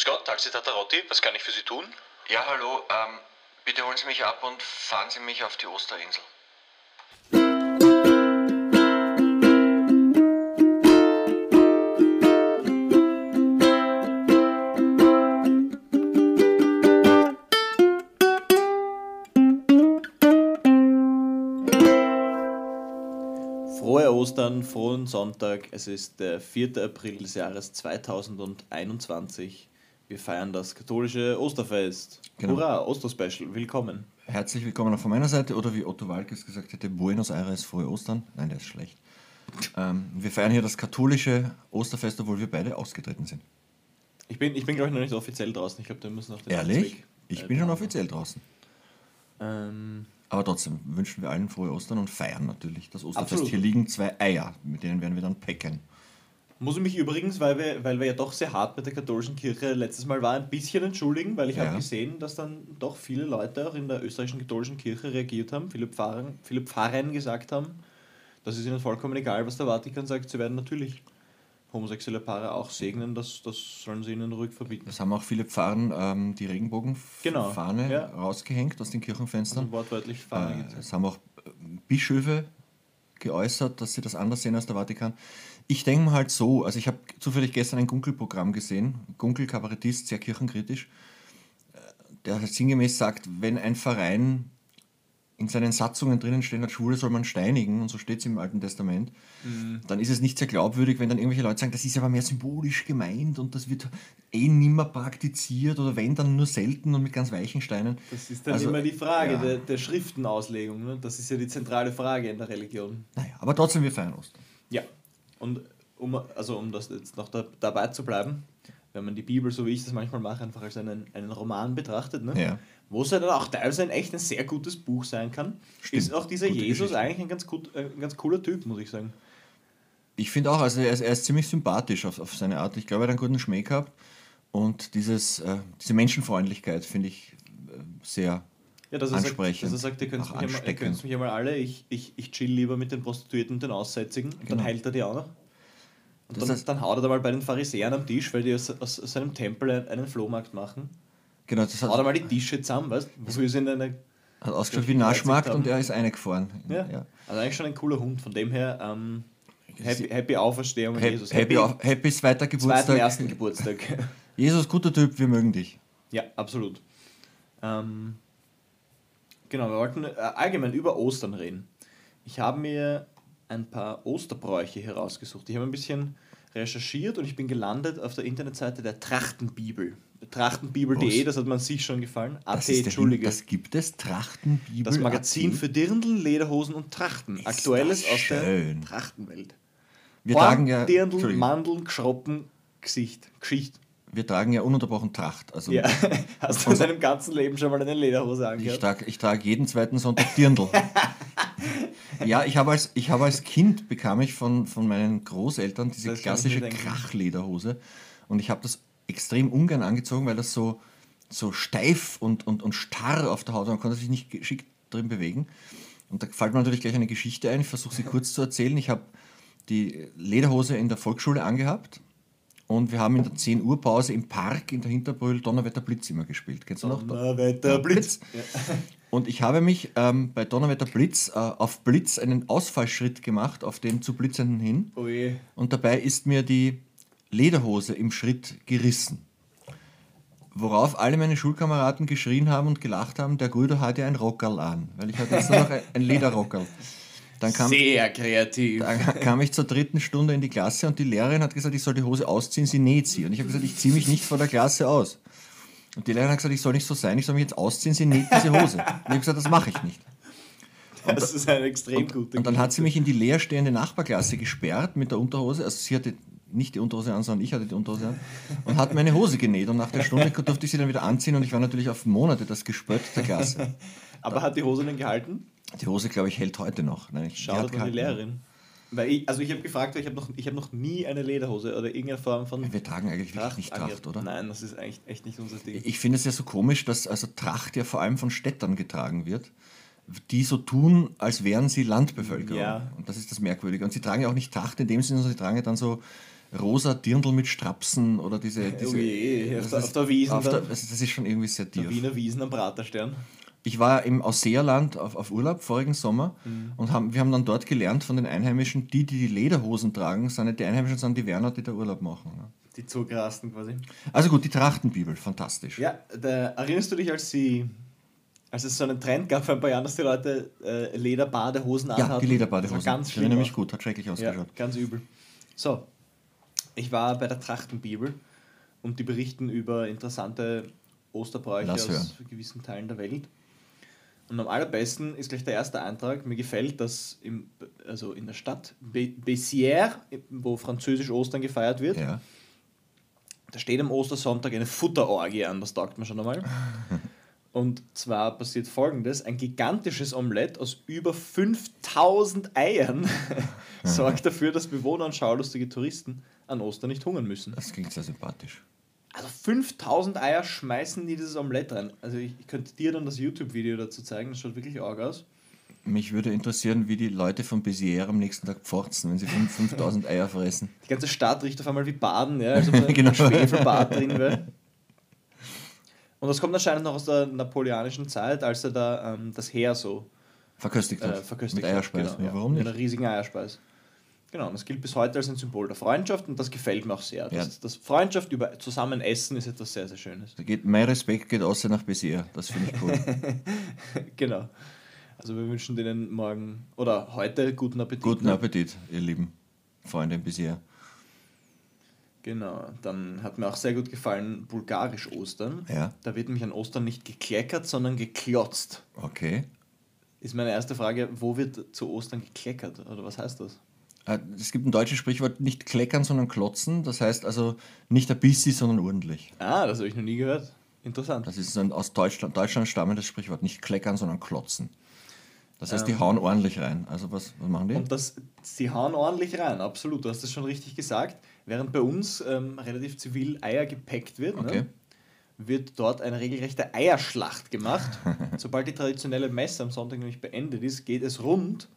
Grüß Gott, Taxi Tatarotti, was kann ich für Sie tun? Ja, hallo. Ähm, bitte holen Sie mich ab und fahren Sie mich auf die Osterinsel. Frohe Ostern, frohen Sonntag. Es ist der 4. April des Jahres 2021. Wir feiern das katholische Osterfest. Genau. Hurra, Osterspecial, willkommen. Herzlich willkommen auch von meiner Seite oder wie Otto Walkes gesagt hätte, Buenos Aires, frohe Ostern. Nein, der ist schlecht. Ähm, wir feiern hier das katholische Osterfest, obwohl wir beide ausgetreten sind. Ich bin, ich bin glaube ich, noch nicht offiziell draußen. Ich glaube, wir müssen noch den Ehrlich? Amtsweg, Ich äh, bin schon offiziell draußen. Ähm, Aber trotzdem wünschen wir allen frohe Ostern und feiern natürlich das Osterfest. Absolut. Hier liegen zwei Eier, mit denen werden wir dann pecken. Muss ich mich übrigens, weil wir, weil wir ja doch sehr hart mit der katholischen Kirche letztes Mal waren, ein bisschen entschuldigen, weil ich Ja. habe gesehen, dass dann doch viele Leute auch in der österreichischen katholischen Kirche reagiert haben, viele Pfarrer, viele Pfarrern gesagt haben, das ist ihnen vollkommen egal, was der Vatikan sagt, sie werden natürlich homosexuelle Paare auch segnen, das, das sollen sie ihnen ruhig verbieten. Es haben auch viele Pfarren ähm, die Genau, Regenbogenfahne ja. rausgehängt aus den Kirchenfenstern. Und wortwörtlich Fahne Äh, es haben auch Bischöfe geäußert, dass sie das anders sehen als der Vatikan. Ich denke mal halt so, also ich habe zufällig gestern ein Gunkel-Programm gesehen, Gunkel, Kabarettist, sehr kirchenkritisch, äh, der halt sinngemäß sagt, wenn ein Verein in seinen Satzungen drinnen stehen hat, Schwule soll man steinigen, und so steht es im Alten Testament, Mhm. dann ist es nicht sehr glaubwürdig, wenn dann irgendwelche Leute sagen, das ist aber mehr symbolisch gemeint und das wird eh nimmer praktiziert oder wenn, dann nur selten und mit ganz weichen Steinen. Das ist dann Also, immer die Frage ja. der, der Schriftenauslegung. Ne? Das ist ja die zentrale Frage in der Religion. Naja, aber trotzdem, wir feiern Ostern. Ja, und um, also um das jetzt noch da, dabei zu bleiben, wenn man die Bibel, so wie ich das manchmal mache, einfach als einen, einen Roman betrachtet, ne? Ja. wo es ja dann auch teilweise ein echt ein sehr gutes Buch sein kann, Stimmt. ist auch dieser Gute Jesus Geschichte. eigentlich ein ganz, gut, äh, ein ganz cooler Typ, muss ich sagen. Ich finde auch, also er ist, er ist ziemlich sympathisch auf, auf seine Art. Ich glaube, er hat einen guten Schmäh gehabt. Und dieses, äh, diese Menschenfreundlichkeit finde ich äh, sehr Ja, dass er sagt, ansprechend. dass er sagt ihr könnt mich, einmal, ihr mich einmal alle, ich, ich, ich chill lieber mit den Prostituierten und den Aussätzigen, und dann Genau. heilt er die auch noch. Und Das dann, heißt- dann haut er da mal bei den Pharisäern am Tisch, weil die aus, aus seinem Tempel einen- Flohmarkt machen. Genau, das Haut er hat, mal die Tische zusammen, weißt du? Wofür sind eine hat ausgeschaut wie Naschmarkt und er ist eingefahren. Ja. Also eigentlich schon ein cooler Hund. Von dem her, ähm, happy, happy Auferstehung Happy, Jesus. happy, auf- happy zweiter zweiten, Geburtstag. ersten Geburtstag. Jesus, guter Typ, wir mögen dich. ja, absolut. Ähm, genau, wir wollten äh, allgemein über Ostern reden. Ich habe mir ein paar Osterbräuche herausgesucht. Ich habe ein bisschen recherchiert und ich bin gelandet auf der Internetseite der Trachtenbibel. Trachtenbibel.de, das hat man sich schon gefallen. AT, Das, Entschuldige. das gibt es, Trachtenbibel. Das Magazin AT. für Dirndl, Lederhosen und Trachten. Ist Aktuelles aus der. Trachtenwelt. Wir Horn, tragen, ja, Dirndl, Mandeln, Geschroppen, Gesicht, Geschichte. Wir tragen ja ununterbrochen Tracht. Also Ja. Hast du in deinem ganzen Leben schon mal eine Lederhose Ich angehört? trage ich trag jeden zweiten Sonntag Dirndl. ja, ich habe als, ich habe als Kind bekam ich von, von meinen Großeltern diese Das ich klassische. Krachlederhose und ich habe das extrem ungern angezogen, weil das so, so steif und, und, und starr auf der Haut war. Man konnte sich nicht geschickt drin bewegen. Und da fällt mir natürlich gleich eine Geschichte ein. Ich versuche sie kurz zu erzählen. Ich habe die Lederhose in der Volksschule angehabt und wir haben in der 10 Uhr Pause im Park in der Hinterbrühl Donnerwetter Blitz immer gespielt. Kennst du noch? Donnerwetter, Blitz. Und ich habe mich ähm, bei Donnerwetter Blitz äh, auf Blitz einen Ausfallschritt gemacht, auf den zu blitzenden hin. Oh je. Und dabei ist mir die Lederhose im Schritt gerissen. Worauf alle meine Schulkameraden geschrien haben und gelacht haben, der Guido hat ja ein Rockerl an, weil ich hatte jetzt nur noch ein, ein Lederrockerl. Dann kam, Sehr kreativ. dann kam ich zur dritten Stunde in die Klasse und die Lehrerin hat gesagt, ich soll die Hose ausziehen, sie näht sie. Und ich habe gesagt, ich ziehe mich nicht vor der Klasse aus. Und die Lehrerin hat gesagt, ich soll nicht so sein, ich soll mich jetzt ausziehen, sie näht diese Hose. Und ich habe gesagt, das mache ich nicht. Das ist ein extrem guter Und dann hat sie mich in die leerstehende Nachbarklasse gesperrt mit der Unterhose. Also sie hatte nicht die Unterhose an, sondern ich hatte die Unterhose an. Und hat meine Hose genäht. Und nach der Stunde durfte ich sie dann wieder anziehen. Und ich war natürlich auf Monate das Gespött der Klasse. Aber hat die Hose denn gehalten? Die Hose, glaube ich, hält heute noch. Nein, ich, die. Lehrerin. Weil ich, also ich habe gefragt, ich habe noch, ich hab noch nie eine Lederhose oder irgendeine Form von Wir tragen eigentlich wirklich nicht Tracht, oder? Nein, das ist eigentlich echt nicht unser Ding. Ich finde es ja so komisch, dass also Tracht ja vor allem von Städtern getragen wird, die so tun, als wären sie Landbevölkerung. Ja. Und das ist das Merkwürdige. Und sie tragen ja auch nicht Tracht in dem Sinne, sondern sie tragen ja dann so rosa Dirndl mit Strapsen oder diese. diese Oh je, auf das der- ist- auf der Wiesn auf der, also das ist schon irgendwie sehr Der tief. Wiener Wiesen am Praterstern. Ich war im Ausseerland auf, auf Urlaub vorigen Sommer Mhm. und haben, wir haben dann dort gelernt von den Einheimischen, die, die die Lederhosen tragen, sind nicht die Einheimischen, sondern die Werner, die da Urlaub machen. ne? Die Zugrasten quasi. Also gut, die Trachtenbibel, fantastisch. Ja, da, erinnerst du dich, als sie. Als es so einen Trend gab vor ein paar Jahren, dass die Leute äh, Lederbadehosen Ja, anhatten? die Lederbadehosen. War ganz ich erinnere mich auch. gut, hat schrecklich Ja, ausgeschaut. ganz übel. So, ich war bei der Trachtenbibel und die berichten über interessante Osterbräuche aus gewissen Teilen der Welt. Und am allerbesten ist gleich der erste Eintrag. Mir gefällt, dass im, also in der Stadt Be- Bessières, wo französisch Ostern gefeiert wird, Ja. da steht am Ostersonntag eine Futterorgie an, das taugt mir schon einmal. Und zwar passiert folgendes: Ein gigantisches Omelett aus über 5000 Eiern sorgt dafür, dass Bewohner und schaulustige Touristen an Ostern nicht hungern müssen. Das klingt sehr sympathisch. Also 5000 Eier schmeißen die dieses Omelett rein. Also ich, ich könnte dir dann das YouTube-Video dazu zeigen, das schaut wirklich arg aus. Mich würde interessieren, wie die Leute von Béziers am nächsten Tag pforzen, wenn sie fünf- 5000 Eier fressen. Die ganze Stadt riecht auf einmal wie Baden, ja, also ein Genau. Schwefelbad drin wäre. Und das kommt anscheinend noch aus der napoleonischen Zeit, als er da ähm, das Heer so Verköstigt äh, hat. verköstigt Mit hat. Eierspeis. Genau, ja, warum Mit nicht? einer riesigen Eierspeis. Genau, und das gilt bis heute als ein Symbol der Freundschaft und das gefällt mir auch sehr. Das, Ja. das Freundschaft über zusammen essen ist etwas sehr, sehr Schönes. Da geht, mein Respekt geht außer nach Béziers. Das finde ich cool. genau. Also wir wünschen denen morgen oder heute guten Appetit. Guten ne? Appetit, ihr lieben Freunde in Béziers. Genau, dann hat mir auch sehr gut gefallen bulgarisch Ostern. Ja. Da wird nämlich an Ostern nicht gekleckert, sondern geklotzt. Okay. Ist meine erste Frage, wo wird zu Ostern gekleckert? Oder was heißt das? Äh, Es gibt ein deutsches Sprichwort, nicht kleckern, sondern klotzen. Das heißt also nicht ein bisschen, sondern ordentlich. Ah, das habe ich noch nie gehört. Interessant. Das ist ein aus Deutschland, Deutschland stammendes Sprichwort. Nicht kleckern, sondern klotzen. Das heißt, die Ähm. hauen ordentlich rein. Also was, was machen die? Und das, sie hauen ordentlich rein, absolut. Du hast das schon richtig gesagt. Während bei uns ähm, relativ zivil Eier gepackt wird, Okay. ne, wird dort eine regelrechte Eierschlacht gemacht. Sobald die traditionelle Messe am Sonntag nämlich beendet ist, geht es rund.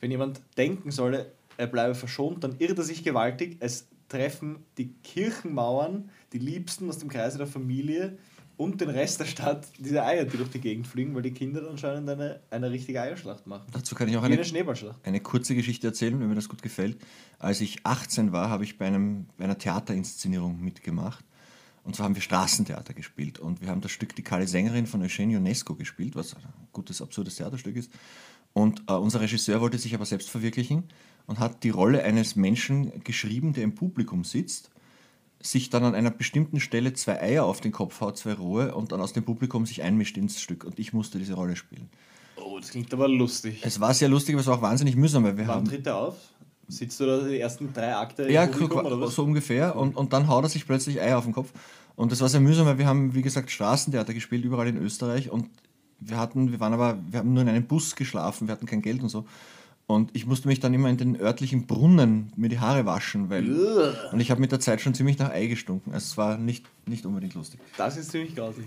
Wenn jemand denken solle, er bleibe verschont, dann irrt er sich gewaltig. Es treffen die Kirchenmauern, die Liebsten aus dem Kreise der Familie und den Rest der Stadt diese Eier, die durch die Gegend fliegen, weil die Kinder dann anscheinend eine, eine richtige Eierschlacht machen. Dazu kann ich auch eine, eine kurze Geschichte erzählen, wenn mir das gut gefällt. Als ich 18 war, habe ich bei, einem, bei einer Theaterinszenierung mitgemacht. Und zwar haben wir Straßentheater gespielt. Und wir haben das Stück Die kahle Sängerin von Eugene Ionesco gespielt, was ein gutes, absurdes Theaterstück ist. Und äh, unser Regisseur wollte sich aber selbst verwirklichen und hat die Rolle eines Menschen geschrieben, der im Publikum sitzt, sich dann an einer bestimmten Stelle zwei Eier auf den Kopf haut, zwei rohe, und dann aus dem Publikum sich einmischt ins Stück. Und ich musste diese Rolle spielen. Oh, das klingt aber lustig. Es war sehr lustig, aber es war auch wahnsinnig mühsam, weil wir Wann haben. tritt er auf? Sitzt du da die ersten drei Akte Ja, Publikum, so ungefähr. Und, und dann haut er sich plötzlich Eier auf den Kopf. Und das war sehr mühsam, weil wir haben, wie gesagt, Straßentheater gespielt, überall in Österreich. Und wir hatten, wir waren aber, wir haben nur in einem Bus geschlafen, wir hatten kein Geld und so. Und ich musste mich dann immer in den örtlichen Brunnen mir die Haare waschen, weil. Ugh. Und ich habe mit der Zeit schon ziemlich nach Ei gestunken. Also es war nicht, nicht unbedingt lustig. Das ist ziemlich grausig.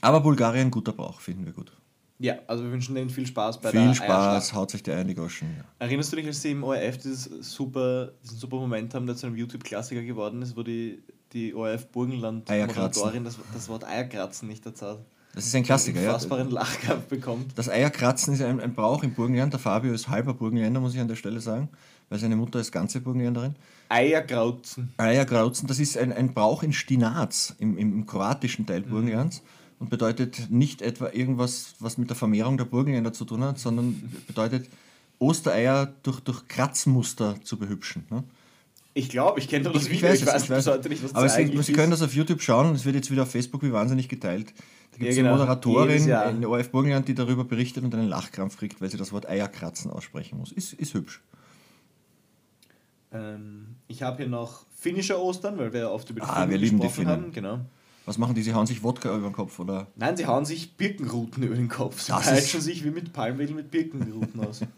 Aber Bulgarien, guter Brauch, finden wir gut. Ja, also wir wünschen denen viel Spaß bei Viel der Spaß, Eierschlacht. haut sich der Eier in die Goschen. Ja. Erinnerst du dich, als sie im ORF dieses super, diesen super Moment haben, der zu einem YouTube-Klassiker geworden ist, wo die, die ORF-Burgenland-Moderatorin das, das Wort Eierkratzen nicht dazu hat? Das ist ein Klassiker, ja. Unfassbaren Lachkampf bekommt. Das Eierkratzen ist ein, ein Brauch im Burgenland. Der Fabio ist halber Burgenländer, muss ich an der Stelle sagen, weil seine Mutter ist ganze Burgenländerin. Eierkrauzen. Eierkrauzen, das ist ein, ein Brauch in Stinaz, im, im, im kroatischen Teil Burgenlands. Und bedeutet nicht etwa irgendwas, was mit der Vermehrung der Burgenländer zu tun hat, sondern bedeutet, Ostereier durch, durch Kratzmuster zu behübschen. Ne? Ich glaube, ich kenne doch das Ich Video, ich weiß, es, bis heute nicht, was Aber das Sie, eigentlich Sie können das auf YouTube schauen es wird jetzt wieder auf Facebook wie wahnsinnig geteilt. Da gibt es Ja, genau. eine Moderatorin in der ORF Burgenland, die darüber berichtet und einen Lachkrampf kriegt, weil sie das Wort Eierkratzen aussprechen muss. Ist, ist hübsch. Ähm, ich habe hier noch finnische Ostern, weil wir oft über die Ah, Finnen wir lieben die gesprochen Finnen. haben. Genau. Was machen die? Sie hauen sich Wodka über den Kopf oder? Nein, sie hauen sich Birkenruten über den Kopf. Sie Das peitschen sich wie mit Palmwedel mit Birkenruten aus.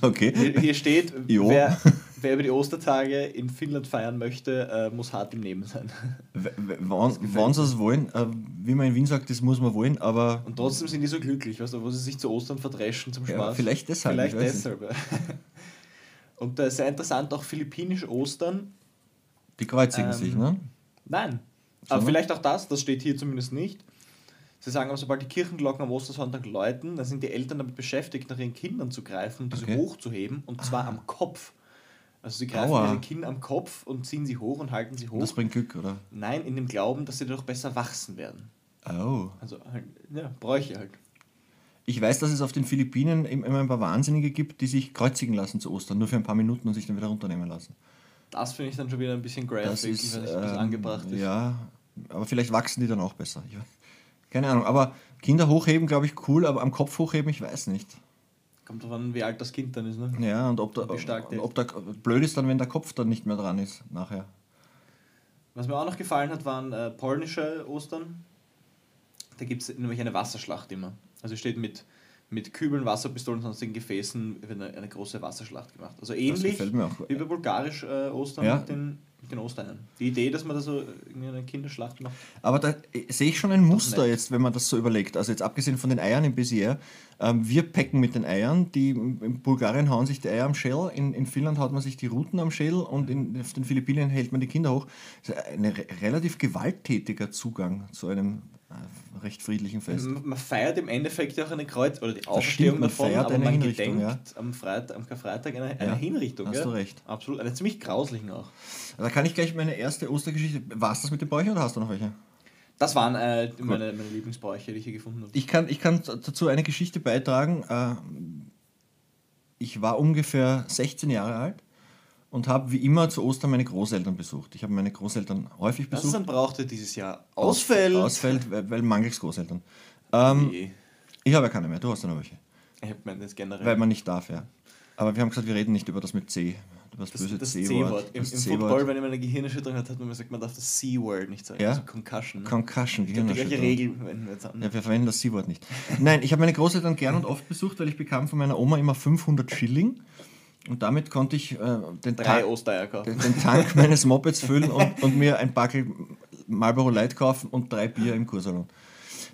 Okay. Hier hier steht, Jo. wer, wer über die Ostertage in Finnland feiern möchte, äh, muss hart im Leben sein. Wann sie es wollen, äh, wie man in Wien sagt, das muss man wollen, aber Und trotzdem sind die so glücklich, weißt du, wo sie sich zu Ostern verdreschen zum Ja, Spaß. vielleicht deshalb, Vielleicht deshalb. ja. Und äh, sehr interessant, auch philippinisch Ostern Die kreuzigen Ähm, sich, ne? Nein. Aber Sondern? vielleicht auch das, das steht hier zumindest nicht. Sie sagen aber, sobald die Kirchenglocken am Ostersonntag läuten, dann sind die Eltern damit beschäftigt, nach ihren Kindern zu greifen und diese Okay. hochzuheben, und zwar am Kopf. Also sie greifen Aua. ihre Kinder am Kopf und ziehen sie hoch und halten sie hoch. Das bringt Glück, oder? Nein, in dem Glauben, dass sie dadurch besser wachsen werden. Oh. Also halt, ja, Bräuche halt. Ich weiß, dass es auf den Philippinen im- immer ein paar Wahnsinnige gibt, die sich kreuzigen lassen zu Ostern, nur für ein paar Minuten und sich dann wieder runternehmen lassen. Das finde ich dann schon wieder ein bisschen graphic, Das ist, ich weiß nicht, ob das ähm, angebracht ist. Ja, aber vielleicht wachsen die dann auch besser. Ich, keine Ahnung, aber Kinder hochheben, glaube ich, cool, aber am Kopf hochheben, ich weiß nicht. Kommt drauf an, wie alt das Kind dann ist, ne? Ja, und ob, wie stark der ob da blöd ist dann, wenn der Kopf dann nicht mehr dran ist nachher. Was mir auch noch gefallen hat, waren äh, polnische Ostern. Da gibt es nämlich eine Wasserschlacht immer. Also steht mit, mit Kübeln, Wasserpistolen und sonstigen Gefäßen wird eine, eine große Wasserschlacht gemacht. Also ähnlich gefällt mir auch. wie bei bulgarisch äh, Ostern Ja. mit, den, den Ostereiern. Die Idee, dass man da so eine Kinderschlacht macht. Aber da äh, sehe ich schon ein Muster jetzt, wenn man das so überlegt. Also jetzt abgesehen von den Eiern im Bézier, ähm, wir packen mit den Eiern, die in Bulgarien hauen sich die Eier am Schädel, in, in Finnland haut man sich die Ruten am Schädel und in, auf den Philippinen hält man die Kinder hoch. Das ist ein re relativ gewalttätiger Zugang zu einem äh, recht friedlichen Fest. Man feiert im Endeffekt ja auch eine Kreuz oder die man davon, feiert aber eine man Hinrichtung, gedenkt am, Freit am Karfreitag einer, einer Ja, Hinrichtung. hast gell? du recht. Absolut, eine ziemlich grauslichen auch. Da kann ich gleich meine erste Ostergeschichte. War es das mit den Bräuchen oder hast du noch welche? Das waren äh, meine, meine Lieblingsbräuche, die ich hier gefunden habe. Ich kann, ich kann dazu eine Geschichte beitragen. Äh, Ich war ungefähr 16 Jahre alt und habe wie immer zu Ostern meine Großeltern besucht. Ich habe meine Großeltern häufig besucht. dann braucht er dieses Jahr ausfällt. Ausfällt, weil, weil mangels Großeltern. Ähm, Nee. ich habe ja keine mehr, du hast ja noch welche. Ich meine das generell. Weil man nicht darf, ja. Aber wir haben gesagt, wir reden nicht über das mit C. Über das, böse das C-Wort. Im, Im Football, wenn man eine Gehirnerschütterung hat, hat man gesagt, man darf das C-Word nicht sagen. Ja? Also Concussion. Ne? Concussion, die gleiche Gehirnerschütterung. Regel wenden wir jetzt an. Ja, wir verwenden das C-Wort nicht. Nein, ich habe meine Großeltern gern und oft besucht, weil ich bekam von meiner Oma immer 500 Schilling. Und damit konnte ich äh, den, Drei Tank, Ostereier kaufen. den, den Tank meines Mopeds füllen und, und mir ein Backel Marlboro Light kaufen und drei Bier im Kursalon.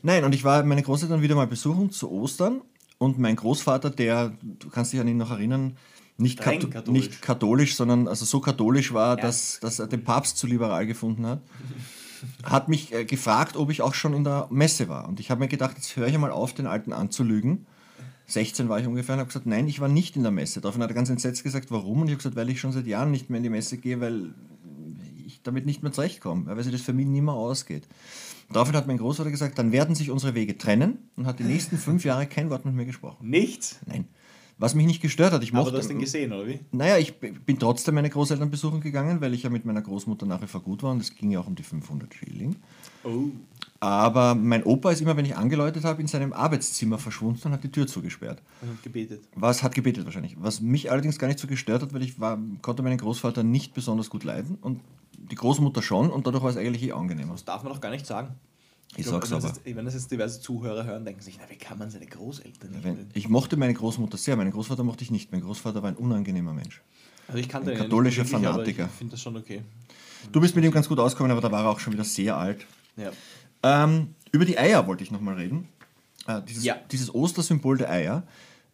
Nein, und ich war meine Großeltern wieder mal besuchen zu Ostern. Und mein Großvater, der, du kannst dich an ihn noch erinnern, nicht, katho katholisch. nicht katholisch, sondern also so katholisch war, Ja. dass, dass er den Papst zu liberal gefunden hat, hat mich äh, gefragt, ob ich auch schon in der Messe war. Und ich habe mir gedacht, jetzt höre ich mal auf, den Alten anzulügen. 16 war ich ungefähr und habe gesagt, nein, ich war nicht in der Messe. Daraufhin hat er ganz entsetzt gesagt, warum? Und ich habe gesagt, weil ich schon seit Jahren nicht mehr in die Messe gehe, weil ich damit nicht mehr zurechtkomme, weil sich das für mich nie mehr ausgeht. Daraufhin hat mein Großvater gesagt, dann werden sich unsere Wege trennen und hat die nächsten fünf Jahre kein Wort mit mir gesprochen. Nichts? Nein. Was mich nicht gestört hat, ich Aber mochte... du hast den gesehen, oder wie? Naja, ich bin trotzdem meine Großeltern besuchen gegangen, weil ich ja mit meiner Großmutter nach wie vor gut war und es ging ja auch um die 500 Schilling. Oh. Aber mein Opa ist immer, wenn ich angeläutet habe, in seinem Arbeitszimmer verschwunden und hat die Tür zugesperrt. Und hat gebetet. Was hat gebetet wahrscheinlich. Was mich allerdings gar nicht so gestört hat, weil ich war, konnte meinen Großvater nicht besonders gut leiden und die Großmutter schon und dadurch war es eigentlich eh angenehmer. Das darf man doch gar nicht sagen. Ich glaub, sag's wenn das aber. Jetzt, wenn das jetzt diverse Zuhörer hören, denken sich, na, wie kann man seine Großeltern nicht Wenn, ich mochte meine Großmutter sehr, meinen Großvater mochte ich nicht. Mein Großvater war ein unangenehmer Mensch. Also ich kannte Ein ja katholischer wirklich, Fanatiker. Ich finde das schon okay. Du bist mit ihm ganz gut ausgekommen, aber da war er auch schon wieder sehr alt. Ja. Ähm, über die Eier wollte ich nochmal reden. Äh, dieses, Ja. dieses Ostersymbol der Eier.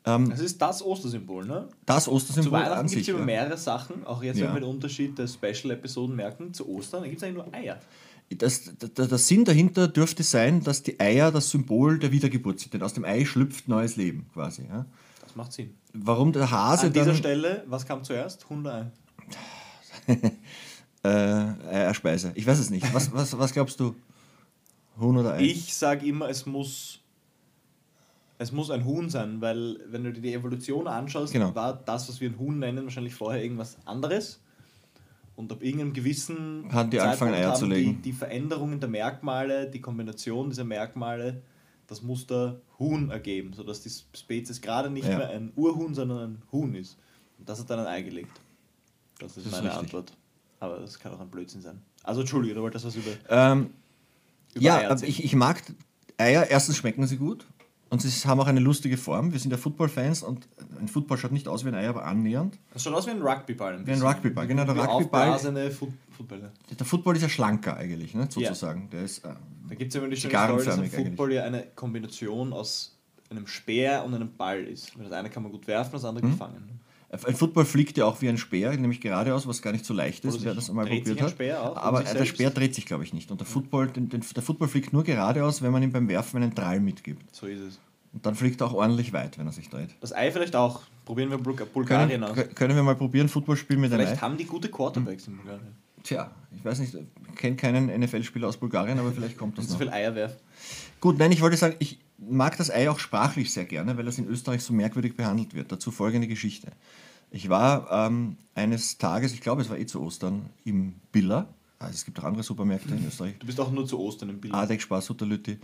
Ähm, Das ist das Ostersymbol, ne? das Zu Ostersymbol Weihnachten an gibt es immer Ja. mehrere Sachen, auch jetzt, Ja. wenn wir den Unterschied der Special-Episoden merken, zu Ostern, da gibt es eigentlich nur Eier. Das, der, der Sinn dahinter dürfte sein, dass die Eier das Symbol der Wiedergeburt sind. Denn aus dem Ei schlüpft neues Leben quasi. Ja. Das macht Sinn. Warum der Hase An dieser dann Stelle, was kam zuerst? Hundeei. äh, Eierspeise? Ich weiß es nicht. Was, was, was glaubst du? Huhn oder Ei? Ich sage immer, es muss, es muss ein Huhn sein, weil wenn du dir die Evolution anschaust, Genau. war das, was wir ein Huhn nennen, wahrscheinlich vorher irgendwas anderes. Und ab irgendeinem gewissen Haben die angefangen, Zeitpunkt Eier zu haben legen. Die, die Veränderungen der Merkmale, die Kombination dieser Merkmale, das Muster Huhn ergeben, sodass die Spezies gerade nicht Ja. mehr ein Urhuhn, sondern ein Huhn ist. Und das hat dann ein Ei gelegt. Das ist Das ist meine richtig. Antwort. Aber das kann auch ein Blödsinn sein. Also Entschuldige, du wolltest was über, Ähm, über ja, ich, ich mag Eier. Erstens schmecken sie gut und sie haben auch eine lustige Form. Wir sind ja Football-Fans und ein Football schaut nicht aus wie ein Ei, aber annähernd. Das schaut aus wie ein Rugbyball. Wie ein Rugbyball, genau, der Rugbyball- Footballer. Der Football ist ja schlanker eigentlich, ne, sozusagen. Der ist, äh, Da gibt es ja immer die schöne Story, dass ein Football ja eine Kombination aus einem Speer und einem Ball ist. Das eine kann man gut werfen, das andere Hm? gut fangen. Ein Football fliegt ja auch wie ein Speer, nämlich geradeaus, was gar nicht so leicht ist, wer das einmal probiert ein hat. Speer auch um Aber sich der? Speer dreht sich, glaube ich, nicht. Und der Football, den, den, der Football fliegt nur geradeaus, wenn man ihm beim Werfen einen Drall mitgibt. So ist es. Und dann fliegt er auch ordentlich weit, wenn er sich dreht. Das Ei vielleicht auch. Probieren wir Bul- Bulgarien Können, aus. kö- können wir mal probieren, Football spielen mit einem Vielleicht Ei? haben die gute Quarterbacks in Bulgarien. Tja, ich weiß nicht, ich kenne keinen NFL-Spieler aus Bulgarien, aber vielleicht kommt das So noch. viel Eier werfen. Gut, nein, ich wollte sagen, ich mag das Ei auch sprachlich sehr gerne, weil das in Österreich so merkwürdig behandelt wird. Dazu folgende Geschichte. Ich war ähm, eines Tages, ich glaube, es war eh zu Ostern, im Billa. Also es gibt auch andere Supermärkte in Österreich. Du bist auch nur zu Ostern im Bild. Adek, Spaß, Lütti.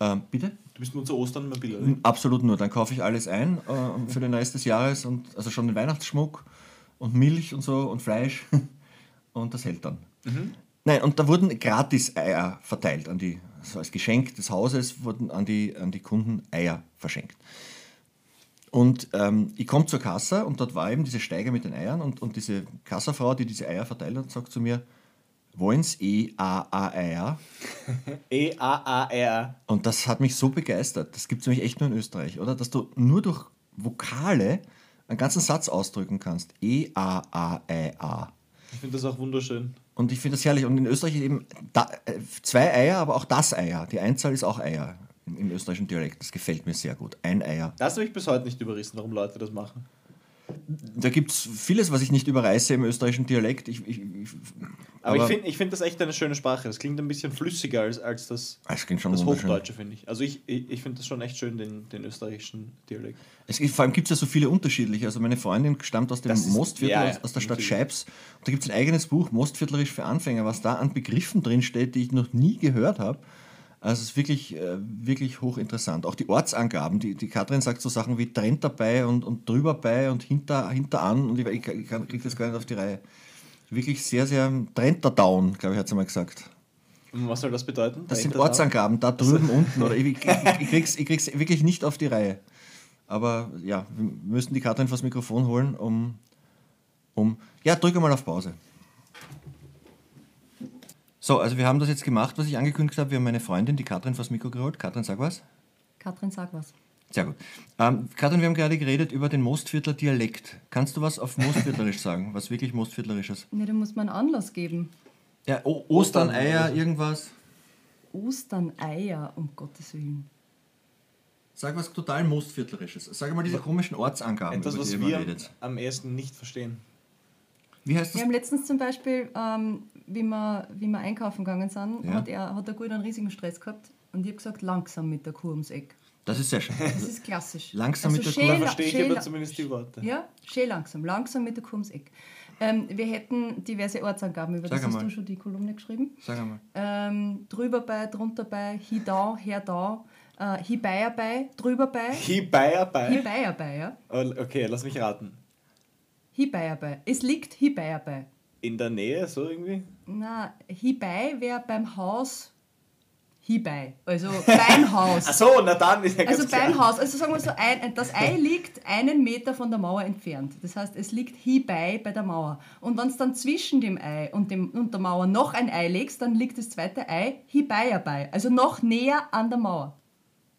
Ähm, bitte? Du bist nur zu Ostern im Bild. Absolut nur. Dann kaufe ich alles ein äh, für den Rest des Jahres und also schon den Weihnachtsschmuck und Milch und so und Fleisch und das hält dann. Nein, und da wurden gratis Eier verteilt an die, also als Geschenk des Hauses wurden an die, an die Kunden Eier verschenkt. Und ähm, ich komme zur Kasse und dort war eben diese Steiger mit den Eiern und, und diese Kassafrau, die diese Eier verteilt hat, sagt zu mir, wollen's E-A-A-Eier? E-A-A-R. Und das hat mich so begeistert. Das gibt es nämlich echt nur in Österreich, oder? Dass du nur durch Vokale einen ganzen Satz ausdrücken kannst. E-A-A-E-A. Ich finde das auch wunderschön. Und ich finde das herrlich. Und in Österreich eben da, äh, zwei Eier, aber auch das Eier. Die Einzahl ist auch Eier im, im österreichischen Dialekt. Das gefällt mir sehr gut. Ein Eier. Das habe ich bis heute nicht überrissen, warum Leute das machen. Da gibt es vieles, was ich nicht überreiße im österreichischen Dialekt. Ich, ich, ich, Aber, ich finde ich find das echt eine schöne Sprache. Das klingt ein bisschen flüssiger als, als das, es klingt schon das wunderschön. Hochdeutsche, finde ich. Also ich, ich, ich finde das schon echt schön, den, den österreichischen Dialekt. Es, vor allem gibt es ja so viele unterschiedliche. Also meine Freundin stammt aus dem Das Mostviertel, ja, ja, aus, aus der Stadt natürlich. Scheibs. Und da gibt es ein eigenes Buch, Mostviertlerisch für Anfänger, was da an Begriffen drin steht, die ich noch nie gehört habe. Also es ist wirklich, äh, wirklich hochinteressant. Auch die Ortsangaben, die, die Katrin sagt so Sachen wie trennt dabei und, und drüber bei und hinter, hinter an und ich, ich, ich kriege das gar nicht auf die Reihe. Wirklich sehr, sehr trennt down, glaube ich, hat sie mal gesagt. Und was soll das bedeuten? Das sind Ortsangaben, da drüben unten. Oder ich, ich, ich, krieg's, ich krieg's wirklich nicht auf die Reihe. Aber ja, wir müssen die Katrin vors Mikrofon holen, um. um ja, drücke mal auf Pause. So, also wir haben das jetzt gemacht, was ich angekündigt habe. Wir haben meine Freundin, die Katrin, vors Mikro geholt. Katrin, sag was. Katrin, sag was. Sehr gut. Ähm, Katrin, wir haben gerade geredet über den Mostviertler Dialekt. Kannst du was auf Mostviertlerisch sagen? Was wirklich Mostviertlerisches? Ne, da muss man einen Anlass geben. Ja, o Ostern, Eier, irgendwas. Ostern-Eier, um Gottes Willen. Sag was total Mostviertlerisches. Sag mal diese komischen Ortsangaben, Etwas, über die was ihr immer wir redet. am ersten nicht verstehen. Wie heißt Wir das? haben letztens zum Beispiel, ähm, wie, wir, wie wir einkaufen gegangen sind, Ja. hat, er, hat der gut einen riesigen Stress gehabt und ich habe gesagt, langsam mit der Kuh ums Eck. Das ist sehr schön. Das ist klassisch. Langsam mit der Kuh. schön Da la- verstehe ich aber zumindest die Worte. Ja, schön langsam. Langsam mit der Kuh ums Eck. Ähm, wir hätten diverse Ortsangaben, über Sag das hast du schon die Kolumne geschrieben. Sag einmal. Ähm, drüber bei, drunter bei, hi da, her da, äh, hi beier bei, drüber bei, hi bei. beier bei, ja. Okay, lass mich raten. Hi beier bei. Es liegt hi beier bei. In der Nähe, so irgendwie? Na, hibei wäre beim Haus hibei. Also beim Haus. Ach so, na dann ist ja ganz Also klar. beim Haus. Also sagen wir so, ein, das Ei liegt einen Meter von der Mauer entfernt. Das heißt, es liegt hibei bei der Mauer. Und wenn du dann zwischen dem Ei und, dem, und der Mauer noch ein Ei legst, dann liegt das zweite Ei hibei bei. Also noch näher an der Mauer.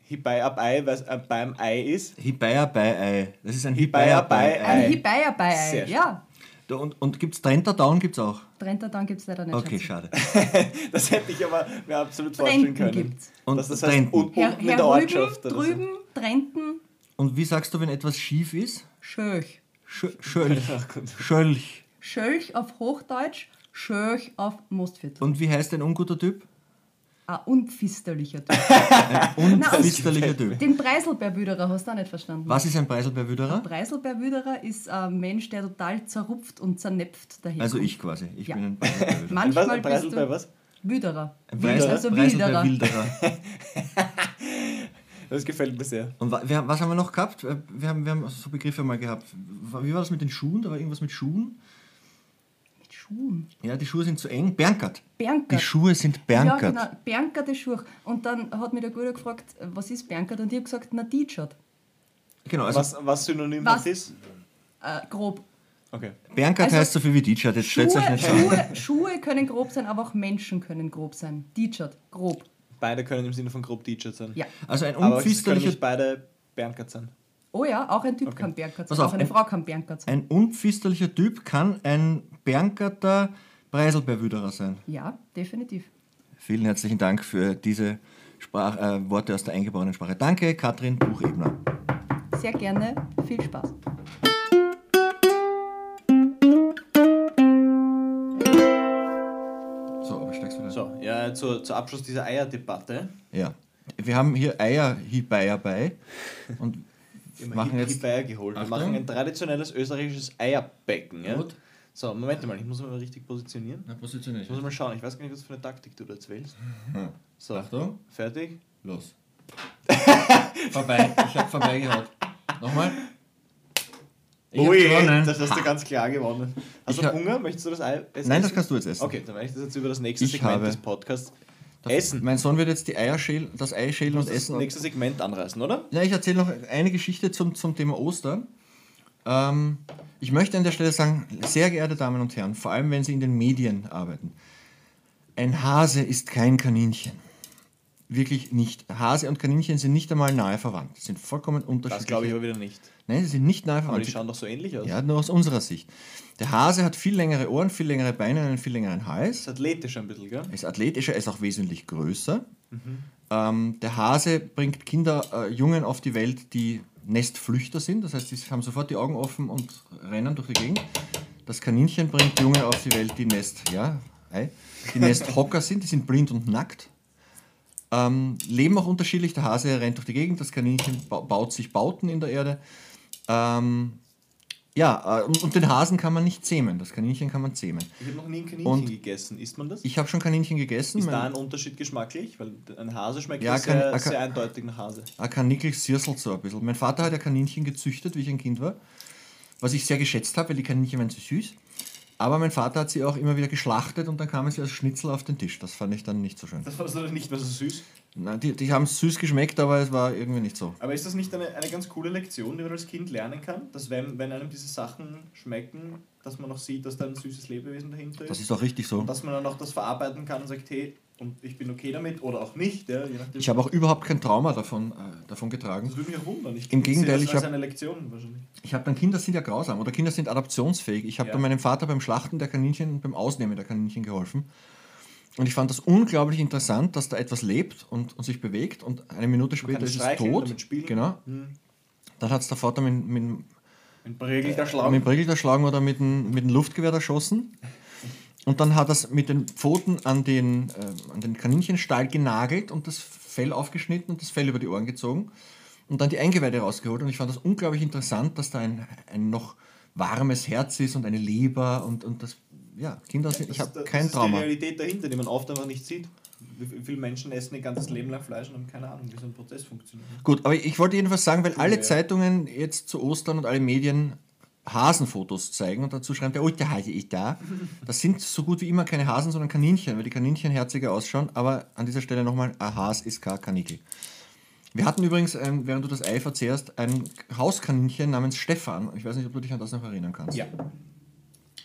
Hibaya bei, was äh, beim Ei ist. Hibaya bei Ei. Das ist ein Hibaya Hibaya bei Ei. Ein Ei. hibei bei Ei. Sehr schön. Ja. Und, und gibt es Trenter Down? Gibt es auch. Trenta dann gibt es leider nicht. Okay, schade. Das hätte ich aber mir absolut vorstellen Trenten können. gibt's. Und das heißt, Trenten. un- Her, unten in der Ortschaft. oder so. drüben, Trenten, Und wie sagst du, wenn etwas schief ist? Schöch. Sch Schölch. Schölch. Schölch auf Hochdeutsch, Schölch auf Mostviertel. Und wie heißt ein unguter Typ? Ein unpfisterlicher Typ. Unpfisterlicher Typ. Den Preiselbeerwüderer hast du auch nicht verstanden. Was ist ein Preiselbeerwüderer? Preiselbeerwüderer ist ein Mensch, der total zerrupft und zernepft daher. Also ich quasi. Ich Ja. bin ein Preiselbeerwüderer. Was? Manchmal Ein Preisel bist bei du was? Wüderer. Ein Preisel, Also Preiselbeer Wilderer. Wilderer. Das gefällt mir sehr. Und was haben wir noch gehabt? Äh, Wir haben, wir haben so Begriffe mal gehabt. Wie war das mit den Schuhen? Da war irgendwas mit Schuhen. Schuhen. Ja, die Schuhe sind zu eng. Bernkert. Die Bernkert. Schuhe sind Ja, Bernkert. genau. Bernkert ist Schuhe. Und dann hat mich der Guter gefragt, was ist Bernkert? Und ich habe gesagt, na, T-Shirt. Genau, also Was, was synonym Was? das ist? Äh, grob. Okay. Bernkert Also- heißt so viel wie T-Shirt. Jetzt stellt Schuhe, euch nicht. Schuhe, Schuhe können grob sein, aber auch Menschen können grob sein. T-Shirt, grob. Beide können im Sinne von grob T-Shirt sein. Ja. Also ein Aber es können unpfisterlicher nicht beide Bernkert sein. Oh ja, auch ein Typ Okay. kann Bernkert Pass sein. auf, Auch eine ein- Frau kann Bernkert sein. Ein unpfisterlicher Typ kann ein Bernkarter Preiselbeerwüderer sein. Ja, definitiv. Vielen herzlichen Dank für diese Sprach, äh, Worte aus der eingeborenen Sprache. Danke, Katrin Buchebner. Sehr gerne. Viel Spaß. So, aber steigst du da? So, ja, zu, zu Abschluss dieser Eierdebatte. Ja. Wir haben hier Eierhibeier bei und machen haben jetzt. die Eier geholt. Wir Achtung. machen ein traditionelles österreichisches Eierbecken. Ja? Gut. So, Moment mal, ich muss mal richtig positionieren. Na, positioniert. Ich muss mal schauen, ich weiß gar nicht, was für eine Taktik du da jetzt wählst. So, Achtung, fertig? los. vorbei, ich hab vorbeigehaut. Nochmal. Ich Ui, das hast du ganz klar gewonnen. Hast Ich du Hunger? Möchtest du das Ei essen? Nein, das kannst du jetzt essen. Okay, dann werde ich das jetzt über das nächste Ich Segment des Podcasts Das- essen. Mein Sohn wird jetzt die Eier schälen, das Ei schälen und das essen. nächste Segment anreißen, oder? Ja, ich erzähle noch eine Geschichte zum, zum Thema Ostern. Ähm, ich möchte an der Stelle sagen, sehr geehrte Damen und Herren, vor allem wenn Sie in den Medien arbeiten, ein Hase ist kein Kaninchen. Wirklich nicht. Hase und Kaninchen sind nicht einmal nahe verwandt. Sie sind vollkommen unterschiedlich. Das glaube ich aber wieder nicht. Nein, sie sind nicht nahe Aber verwandt. die schauen doch so ähnlich aus. ja, nur aus unserer Sicht. Der Hase hat viel längere Ohren, viel längere Beine und einen viel längeren Hals. ist athletisch ein bisschen, gell? ist athletischer, er ist auch wesentlich größer. Mhm. Ähm, der Hase bringt Kinder, äh, Jungen auf die Welt, die Nestflüchter sind. Das heißt, sie haben sofort die Augen offen und rennen durch die Gegend. Das Kaninchen bringt Junge auf die Welt, die Nest, ja, ei, die Nesthocker sind, die sind blind und nackt. Ähm, leben auch unterschiedlich. Der Hase rennt durch die Gegend, das Kaninchen ba baut sich Bauten in der Erde. Ähm, ja, äh, und, den Hasen kann man nicht zähmen. Das Kaninchen kann man zähmen. Ich habe noch nie ein Kaninchen Und- gegessen. Isst man das? Ich habe schon Kaninchen gegessen. ist da ein Unterschied geschmacklich? Weil ein Hase schmeckt Ja, sehr, kann- sehr eindeutig nach Hase. Ein Kanickel sirselt so ein bisschen. Mein Vater hat ja Kaninchen gezüchtet, wie ich ein Kind war. Was ich sehr geschätzt habe, weil die Kaninchen waren so süß. Aber mein Vater hat sie auch immer wieder geschlachtet und dann kamen sie als Schnitzel auf den Tisch. Das fand ich dann nicht so schön. Das war so nicht mehr so süß. Nein, die, die haben süß geschmeckt, aber es war irgendwie nicht so. Aber ist das nicht eine, eine ganz coole Lektion, die man als Kind lernen kann? Dass wenn, wenn einem diese Sachen schmecken, dass man auch sieht, dass da ein süßes Lebewesen dahinter ist? Das ist auch richtig so. und dass man dann auch das verarbeiten kann und sagt, hey, und ich bin okay damit oder auch nicht. Ja. Ich habe auch überhaupt kein Trauma davon, äh, davon getragen. das würde mich auch wundern. Ich, Im Gegenteil, ich das als hab- eine Lektion wahrscheinlich. Ich habe dann Kinder sind ja grausam oder Kinder sind adaptionsfähig. Ich habe Ja. dann meinem Vater beim Schlachten der Kaninchen beim Ausnehmen der Kaninchen geholfen. Und ich fand das unglaublich interessant, dass da etwas lebt und, und sich bewegt und eine Minute später ist es tot. Genau. Hm. Dann hat es der Vater mit, mit, Ein prägelter Schlag. mit dem Briegel erschlagen oder mit dem, mit dem Luftgewehr erschossen. Und dann hat er es mit den Pfoten an den, äh, an den Kaninchenstall genagelt und das Fell aufgeschnitten und das Fell über die Ohren gezogen und dann die Eingeweide rausgeholt. Und ich fand das unglaublich interessant, dass da ein, ein noch warmes Herz ist und eine Leber und, und das, ja, Kinder sind, ich Das- habe das kein ist Trauma. die Realität dahinter, die man oft einfach nicht sieht. Wie viele Menschen essen ihr ganzes Leben lang Fleisch und haben keine Ahnung, wie so ein Prozess funktioniert. Gut, aber ich wollte jedenfalls sagen, weil alle. Zeitungen jetzt zu Ostern und alle Medien Hasenfotos zeigen und dazu schreiben, der alte Hase ist da. Das sind so gut wie immer keine Hasen, sondern Kaninchen, weil die Kaninchen herziger ausschauen. Aber an dieser Stelle nochmal, ein Has ist kein Kanickel. Wir hatten übrigens, ähm, während du das Ei verzehrst, ein Hauskaninchen namens Stefan. Ich weiß nicht, ob du dich an das noch erinnern kannst. Ja.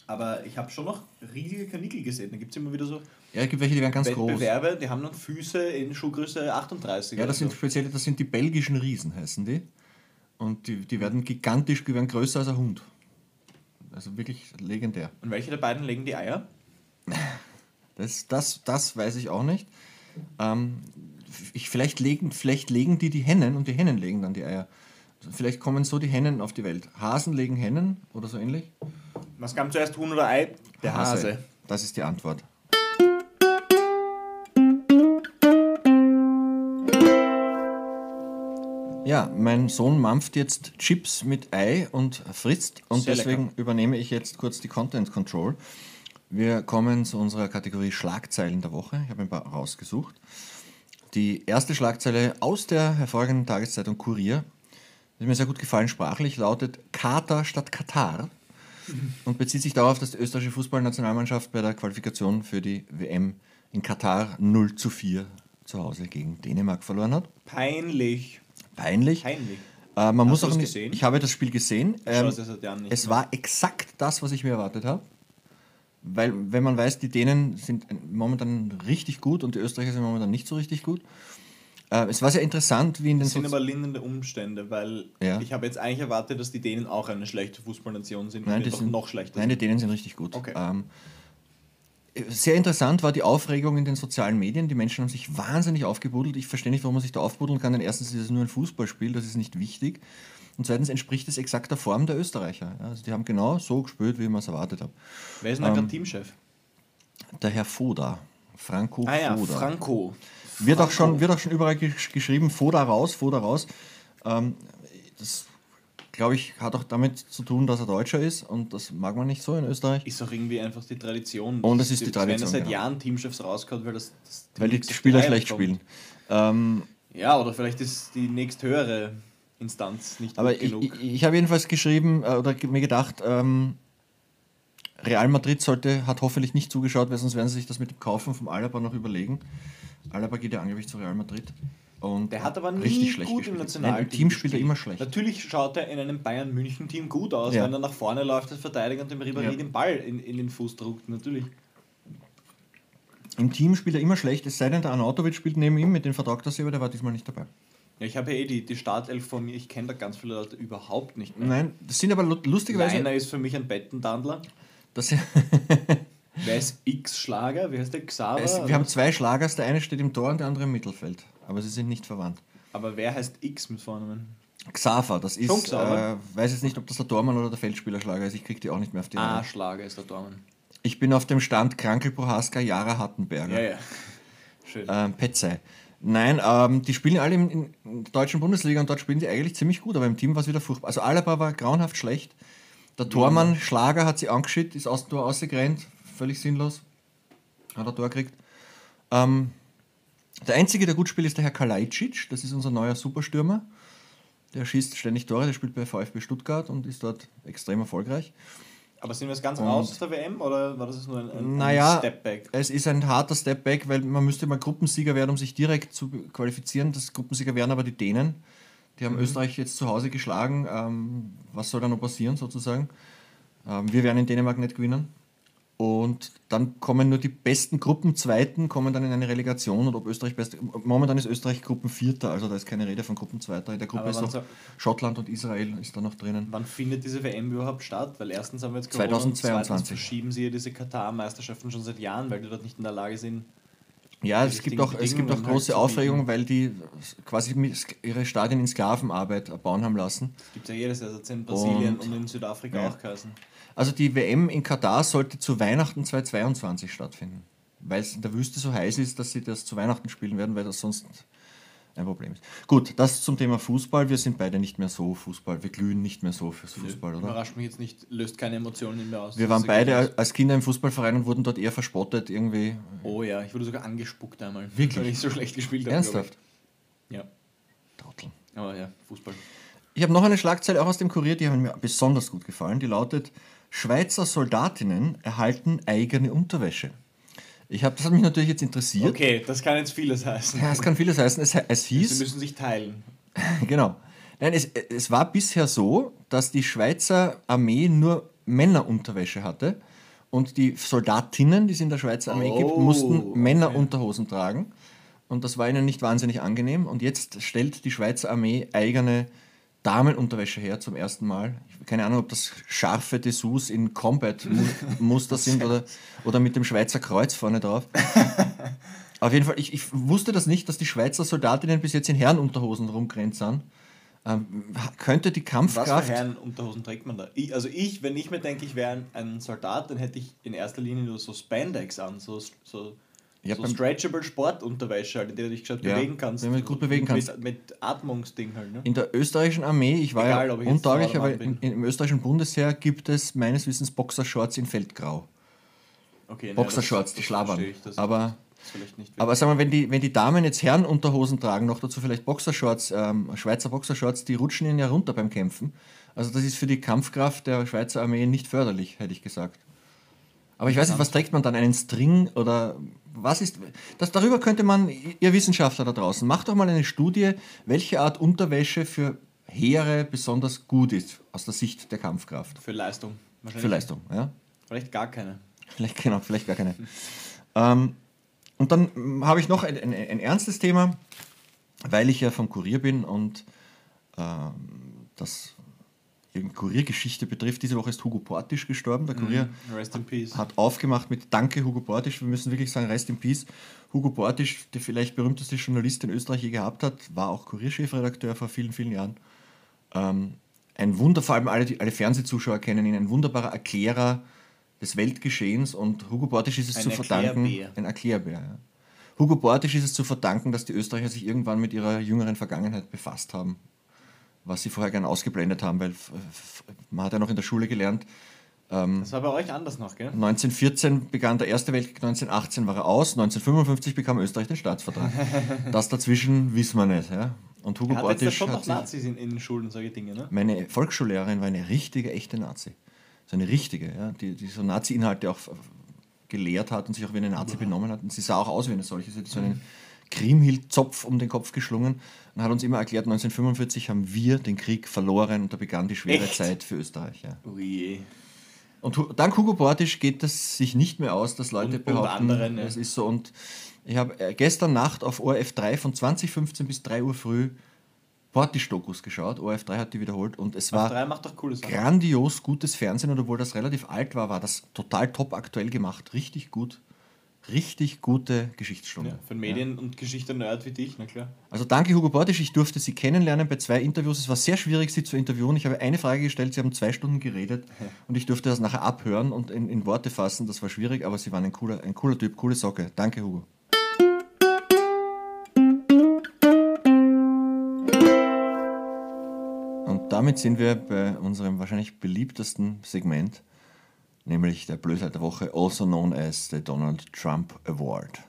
Aber ich habe schon noch riesige Kanickel gesehen. Da gibt es immer wieder so Ja, es gibt welche, die werden ganz groß. Wettbewerbe, die haben dann Füße in Schuhgröße 38. Ja, das sind so. spezielle, das sind die belgischen Riesen, heißen die. Und die, die werden gigantisch, die werden größer als ein Hund. Also wirklich legendär. Und welche der beiden legen die Eier? Das, das, das weiß ich auch nicht. Ähm, ich, vielleicht, legen, vielleicht legen die die Hennen und die Hennen legen dann die Eier. Vielleicht kommen so die Hennen auf die Welt. Hasen legen Hennen oder so ähnlich? Was kam zuerst, Huhn oder Ei? Der Hase. Das ist die Antwort. Ja, mein Sohn mampft jetzt Chips mit Ei und frisst und Sehr deswegen lecker. übernehme ich jetzt kurz die Content Control. Wir kommen zu unserer Kategorie Schlagzeilen der Woche. Ich habe ein paar rausgesucht. Die erste Schlagzeile aus der hervorragenden Tageszeitung Kurier, die mir sehr gut gefallen sprachlich, lautet Katar statt Katar und bezieht sich darauf, dass die österreichische Fußballnationalmannschaft bei der Qualifikation für die WM in Katar 0 zu 4 zu Hause gegen Dänemark verloren hat. Peinlich. Peinlich. Peinlich. Äh, man muss du auch nicht, gesehen? Ich habe das Spiel gesehen. Ähm, schaue es mehr. war exakt das, was ich mir erwartet habe. Weil, wenn man weiß, die Dänen sind momentan richtig gut und die Österreicher sind momentan nicht so richtig gut. Äh, es war sehr interessant, wie in den Das sind Sozi- aber lindernde Umstände, weil Ja. ich habe jetzt eigentlich erwartet, dass die Dänen auch eine schlechte Fußballnation sind Nein, und die sind noch schlechter Nein, die. Dänen sind richtig gut. Okay. Ähm, sehr interessant war die Aufregung in den sozialen Medien. Die Menschen haben sich wahnsinnig aufgebuddelt. Ich verstehe nicht, warum man sich da aufbuddeln kann, denn erstens ist es nur ein Fußballspiel, das ist nicht wichtig. Und zweitens entspricht es exakt der Form der Österreicher. Also die haben genau so gespielt, wie man es erwartet hat. Wer ist denn Ähm, gerade Teamchef? Der Herr Foda, Franco Ah ja, Foda. Franco. Wird auch, Franco. schon, wird auch schon überall gesch geschrieben, Foda raus, Foda raus. Ähm, das, glaube ich, hat auch damit zu tun, dass er Deutscher ist und das mag man nicht so in Österreich. Ist auch irgendwie einfach die Tradition. Und es ist die Tradition, Wenn er seit genau. Jahren Teamchefs rausgehauen, weil das, das Weil die Spieler schlecht kommt. spielen. Ähm, Ja, oder vielleicht ist die nächsthöhere Instanz nicht aber ich, genug. ich, ich habe jedenfalls geschrieben äh, oder mir gedacht, ähm, Real Madrid sollte, hat hoffentlich nicht zugeschaut, weil sonst werden sie sich das mit dem Kaufen vom Alaba noch überlegen. Alaba geht ja angeblich zu Real Madrid. Und Der hat aber nie gut im gespielt. Nationalteam Nein, im Team spielt er immer schlecht. Natürlich schaut er in einem Bayern-München-Team gut aus, Ja. wenn er nach vorne läuft als Verteidiger und dem Ribéry Ja. den Ball in, in den Fuß druckt. Natürlich. Im Team spielt er immer schlecht, es sei denn, der Arnautovic spielt neben ihm, mit dem vertragt er sich, aber der war diesmal nicht dabei. Ja, ich habe ja eh die, die Startelf von mir. Ich kenne da ganz viele Leute überhaupt nicht mehr. Nein, das sind aber lu- lustigerweise. Leiner ist für mich ein Bettendandler. Das sind, Wer ist X-Schlager? Wie heißt der? Xaver? es, wir haben zwei Schlagers, der eine steht im Tor und der andere im Mittelfeld. Aber sie sind nicht verwandt. aber wer heißt X mit Vornamen? Xaver, das ist, Xaver? äh, weiß jetzt nicht, ob das der Tormann oder der Feldspielerschlager ist, ich kriege die auch nicht mehr auf die Ah, Reihe. Schlager ist der Dorman. Ich bin auf dem Stand Krankel Prohaska, Jara Hattenberger. Ja, ja. Schön. Ähm, Petzey. Nein, ähm, die spielen alle in, in, in der deutschen Bundesliga und dort spielen die eigentlich ziemlich gut, aber im Team war es wieder furchtbar. Also Alaba war grauenhaft schlecht. Der Tormann Schlager hat sie angeschickt, ist aus dem Tor ausgerannt, völlig sinnlos. Hat er Tor gekriegt. Ähm, der einzige, der gut spielt, ist der Herr Kalajdzic, das ist unser neuer Superstürmer. Der schießt ständig Tore, der spielt bei VfB Stuttgart und ist dort extrem erfolgreich. Aber sind wir jetzt ganz Und- raus aus der WM oder war das nur ein, ein, Naja, ein Stepback? es ist ein harter Stepback, weil man müsste mal Gruppensieger werden, um sich direkt zu qualifizieren. Das Gruppensieger wären aber die Dänen. Die haben Österreich jetzt zu Hause geschlagen. Ähm, was soll da noch passieren sozusagen? Ähm, wir werden in Dänemark nicht gewinnen. Und dann kommen nur die besten Gruppenzweiten, kommen dann in eine Relegation und ob Österreich best Momentan ist Österreich Gruppenvierter, also da ist keine Rede von Gruppenzweiter. In der Gruppe ist noch so- Schottland und Israel ist da noch drinnen. Wann findet diese WM überhaupt statt? Weil erstens haben wir jetzt Corona und 2022. zweitens verschieben sie ja diese Katar-Meisterschaften schon seit Jahren, weil die dort nicht in der Lage sind. Ja, es gibt auch, es gibt auch große halt Aufregung, weil die quasi ihre Stadien in Sklavenarbeit bauen haben lassen. Das gibt ja jedes Jahr, das hat in Brasilien und, Und- in Südafrika Ja. auch geheißen. Also die WM in Katar sollte zu Weihnachten 2022 stattfinden, weil es in der Wüste so heiß ist, dass sie das zu Weihnachten spielen werden, weil das sonst ein Problem ist. Gut, das zum Thema Fußball. Wir sind beide nicht mehr so Fußball. Wir glühen nicht mehr so fürs Fußball, oder? Überrascht mich jetzt nicht, löst keine Emotionen in mir aus. Wir waren beide als Kinder im Fußballverein und wurden dort eher verspottet irgendwie. Oh ja, ich wurde sogar angespuckt einmal. Wirklich? Weil ich so schlecht gespielt habe. Ernsthaft? Ja, aber ja, Fußball. Ich habe noch eine Schlagzeile auch aus dem Kurier, die haben mir besonders gut gefallen. Die lautet: Schweizer Soldatinnen erhalten eigene Unterwäsche. Ich hab, das hat mich natürlich jetzt interessiert. Okay, das kann jetzt vieles heißen. Ja, es kann vieles heißen. Es, es Sie hieß, müssen sich teilen. genau. Nein, es, es war bisher so, dass die Schweizer Armee nur Männerunterwäsche hatte und die Soldatinnen, die es in der Schweizer Armee gibt, Oh, mussten okay. Männerunterhosen tragen. Und das war ihnen nicht wahnsinnig angenehm. Und jetzt stellt die Schweizer Armee eigene Damenunterwäsche her zum ersten Mal. Keine Ahnung, ob das scharfe Dessous in Combat-Muster sind oder, oder mit dem Schweizer Kreuz vorne drauf. Auf jeden Fall, ich, ich wusste das nicht, dass die Schweizer Soldatinnen bis jetzt in Herrenunterhosen rumgerannt sind. Ähm, könnte die Was Kampfkraft. für Herrenunterhosen trägt man da? Ich, also ich, wenn ich mir denke, ich wäre ein, ein Soldat, dann hätte ich in erster Linie nur so Spandex an, so, so, Ja, so stretchable Sportunterwäsche, halt, in der du dich gescheit Ja, bewegen kannst. wenn du gut bewegen mit, kannst. Mit Atmungsding halt, ne? In der österreichischen Armee, ich war Egal, ja ich untauglich, aber in, im österreichischen Bundesheer gibt es meines Wissens Boxershorts in Feldgrau. Okay, Boxershorts, die schlabbern. ich, das- Aber, aber sagen wir, wenn die, wenn die Damen jetzt Herrenunterhosen tragen, noch dazu vielleicht Boxershorts, ähm, Schweizer Boxershorts, die rutschen ihnen ja runter beim Kämpfen. Also das ist für die Kampfkraft der Schweizer Armee nicht förderlich, hätte ich gesagt. Aber ich weiß nicht, was trägt man dann? Einen String oder was ist. Das, darüber könnte man, ihr Wissenschaftler da draußen, macht doch mal eine Studie, welche Art Unterwäsche für Heere besonders gut ist, aus der Sicht der Kampfkraft. für Leistung. Wahrscheinlich. Für Leistung, ja. Vielleicht gar keine. Vielleicht, genau, vielleicht gar keine. ähm, und dann habe ich noch ein, ein, ein ernstes Thema. weil ich ja vom Kurier bin und ähm, das Kuriergeschichte betrifft. Diese Woche ist Hugo Portisch gestorben. Der Kurier Rest in Peace. hat aufgemacht mit Danke Hugo Portisch. Wir müssen wirklich sagen, Rest in Peace. Hugo Portisch, der vielleicht berühmteste Journalist in Österreich je gehabt hat, war auch Kurierchefredakteur vor vielen, vielen Jahren. Ähm, ein Wunder, vor allem alle, alle Fernsehzuschauer kennen ihn, ein wunderbarer Erklärer des Weltgeschehens und Hugo Portisch ist es Ein zu verdanken. Erklärbär. Ein Erklärbär, ja. Hugo Portisch ist es zu verdanken, dass die Österreicher sich irgendwann mit ihrer jüngeren Vergangenheit befasst haben, was sie vorher gern ausgeblendet haben, weil man hat ja noch in der Schule gelernt, Das war bei euch anders noch, gell? 1914 begann der Erste Weltkrieg, 1918 war er aus, 1955 bekam Österreich den Staatsvertrag. das dazwischen wissen wir nicht. Ja? Und Hugo Er hat jetzt ja schon noch Nazis in, in den Schulen und solche Dinge, ne? meine Volksschullehrerin war eine richtige, echte Nazi. So eine richtige, ja? die, die so Nazi-Inhalte auch äh, gelehrt hat und sich auch wie eine Nazi benommen hat. Und sie sah auch aus wie eine solche. Sie hat so einen Kriemhild-Zopf um den Kopf geschlungen hat uns immer erklärt, 1945 haben wir den Krieg verloren und da begann die schwere Echt? Zeit für Österreich. Ja. Ui. Und Hu- dank Hugo Portisch geht es sich nicht mehr aus, dass Leute Und- und behaupten, anderen, ja. es ist so. Und ich habe äh, gestern Nacht auf ORF 3 von 2015 bis 3 Uhr früh Portisch-Dokus geschaut. ORF 3 hat die wiederholt und es war grandios gutes Fernsehen und obwohl das relativ alt war, war das total top aktuell gemacht. Richtig gut. Richtig gute Geschichtsstunde. Ja, für einen Medien- und Geschichte-Nerd wie dich, na klar. Also danke Hugo Portisch, ich durfte Sie kennenlernen bei zwei Interviews. Es war sehr schwierig, Sie zu interviewen. Ich habe eine Frage gestellt, Sie haben zwei Stunden geredet und ich durfte das nachher abhören und in, in Worte fassen. Das war schwierig, aber Sie waren ein cooler, ein cooler Typ, coole Socke. Danke Hugo. Und damit sind wir bei unserem wahrscheinlich beliebtesten Segment, nämlich der Blödheit der Woche, also known as the Donald Trump Award.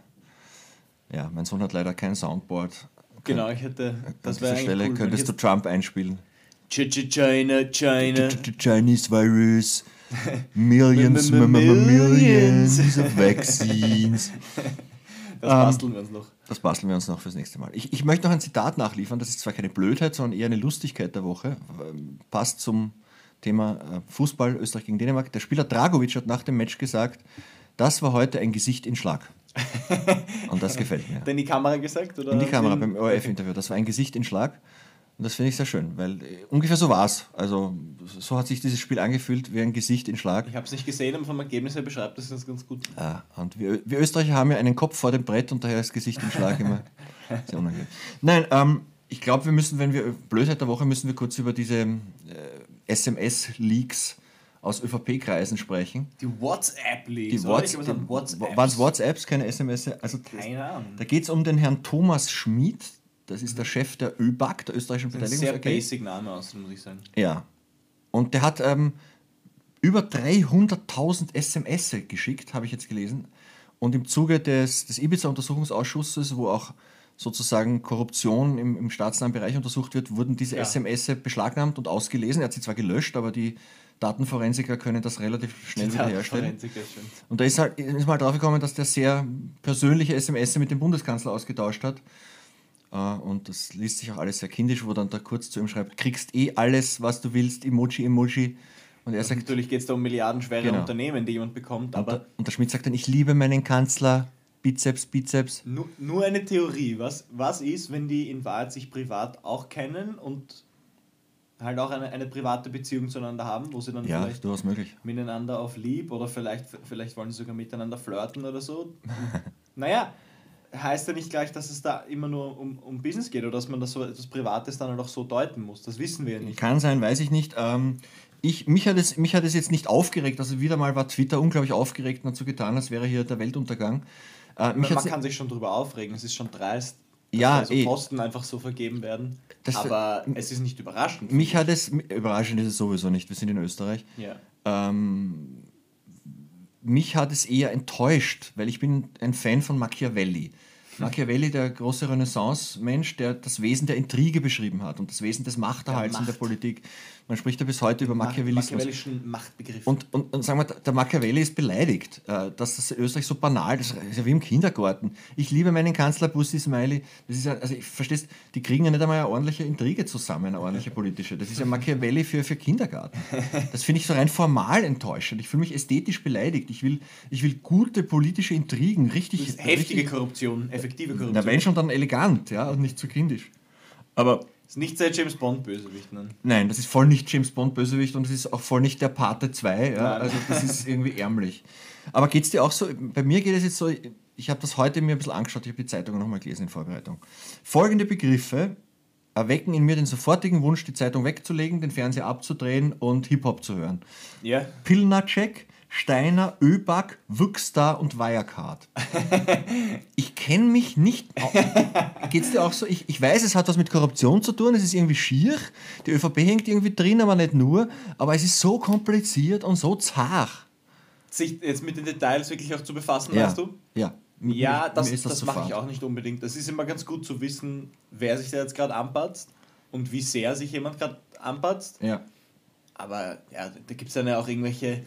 Ja, mein Sohn hat leider kein Soundboard. Genau, ich hätte. Das An wäre dieser Stelle cool, könntest du Trump einspielen. China, China. Chinese virus, millions, millions. of vaccines. Das basteln wir uns noch. Das basteln wir uns noch fürs nächste Mal. Ich, ich möchte noch ein Zitat nachliefern. Das ist zwar keine Blödheit, sondern eher eine Lustigkeit der Woche. Passt zum Thema äh, Fußball Österreich gegen Dänemark. Der Spieler Dragovic hat nach dem Match gesagt, das war heute ein Gesicht in Schlag. Und das gefällt mir. In die Kamera gesagt? Oder In die Kamera in- beim ORF-Interview. Das war ein Gesicht in Schlag. Und das finde ich sehr schön, weil äh, ungefähr so war es. Also so hat sich dieses Spiel angefühlt wie ein Gesicht in Schlag. Ich habe es nicht gesehen, aber vom Ergebnis her beschreibt das das ganz gut. Ja, und wir, wir Österreicher haben ja einen Kopf vor dem Brett und daher ist Gesicht im Schlag immer sehr unangenehm. Nein, ähm, ich glaube, wir müssen, wenn wir Blödheit der Woche, müssen wir kurz über diese äh, SMS-Leaks aus ÖVP-Kreisen sprechen. Die WhatsApp-Leaks. Whats es waren es WhatsApps, keine SMS? Also, Keine Ahnung. da geht es um den Herrn Thomas Schmid. Das ist der Chef der ÖBAG, der österreichischen Ein sehr Verteidigungs-AG. basic Name aus, muss ich sagen. Ja. Und der hat ähm, über 300.000 SMS geschickt, habe ich jetzt gelesen. Und im Zuge des, des Ibiza-Untersuchungsausschusses, wo auch sozusagen Korruption im, im staatsnahen Bereich untersucht wird, wurden diese Ja. SMS beschlagnahmt und ausgelesen. Er hat sie zwar gelöscht, aber die Datenforensiker können das relativ schnell wiederherstellen. Und da ist, halt, ist mal drauf gekommen, dass der sehr persönliche SMS mit dem Bundeskanzler ausgetauscht hat. Äh, Und das liest sich auch alles sehr kindisch, wo dann da kurz zu ihm schreibt, kriegst eh alles, was du willst, Emoji, Emoji. Und er sagt, Natürlich geht es da um milliardenschwere Genau. Unternehmen, die jemand bekommt, und aber der, und der Schmidt sagt dann, ich liebe meinen Kanzler, Bizeps, Bizeps. nur, nur eine Theorie. Was, was ist, wenn die in Wahrheit sich privat auch kennen und halt auch eine, eine private Beziehung zueinander haben, wo sie dann Ja, vielleicht durchaus möglich. miteinander auf lieb oder vielleicht, vielleicht wollen sie sogar miteinander flirten oder so. naja, heißt ja nicht gleich, dass es da immer nur um, um Business geht oder dass man das so etwas Privates dann halt auch so deuten muss. Das wissen wir ja nicht. Kann sein, weiß ich nicht. Ähm, ich, mich, hat es, mich hat es jetzt nicht aufgeregt. Also wieder mal war Twitter unglaublich aufgeregt und hat so getan, als wäre hier der Weltuntergang. Äh, Man, kann sich schon drüber aufregen, es ist schon dreist, dass Ja, da so eh. Posten einfach so vergeben werden. Das- aber es ist nicht überraschend. mich hat es, überraschend ist es sowieso nicht, wir sind in Österreich. ja. Ähm, mich hat es eher enttäuscht, weil ich bin ein Fan von Machiavelli. Machiavelli, der große Renaissance-Mensch, der das Wesen der Intrige beschrieben hat und das Wesen des Machterhalts in der. Politik. Man spricht ja bis heute über Machiavellismus. Machiavellischen Machtbegriff. Und, und, und sagen wir, der Machiavelli ist beleidigt, äh, dass das Österreich so banal das ist ja wie im Kindergarten. Ich liebe meinen Kanzler Bussi Smiley. Das ist ja, also ich verstehst, die kriegen ja nicht einmal eine ordentliche Intrige zusammen, eine ordentliche politische. Das ist ja Machiavelli für, für Kindergarten. Das finde ich so rein formal enttäuschend. Ich fühle mich ästhetisch beleidigt. Ich will, ich will gute politische Intrigen, richtig. heftige richtig Korruption, effektiv. effektive Na, Korruption. wenn schon, dann elegant, ja, und nicht zu kindisch. Aber ist nicht sehr James Bond-Bösewicht, ne? nein, das ist voll nicht James Bond Bösewicht und es ist auch voll nicht der Pate 2, ja, also das ist irgendwie ärmlich. Aber geht es dir auch so, bei mir geht es jetzt so, ich habe das heute mir ein bisschen angeschaut, ich habe die Zeitung nochmal gelesen in Vorbereitung. Folgende Begriffe erwecken in mir den sofortigen Wunsch, die Zeitung wegzulegen, den Fernseher abzudrehen und Hip-Hop zu hören. Ja. Pilnacek, Steiner, Öback, Wüxstar und Wirecard. Ich kenne mich nicht. Geht es dir auch so? Ich, ich weiß, es hat was mit Korruption zu tun, es ist irgendwie schier. Die ÖVP hängt irgendwie drin, aber nicht nur. Aber es ist so kompliziert und so zart. Sich jetzt mit den Details wirklich auch zu befassen, weißt du? Ja. Mir- Ja, das, das, zu mache ich auch nicht unbedingt. Es ist immer ganz gut zu wissen, wer sich da jetzt gerade anpatzt und wie sehr sich jemand gerade anpatzt. Ja. Aber ja, da gibt es dann ja auch irgendwelche,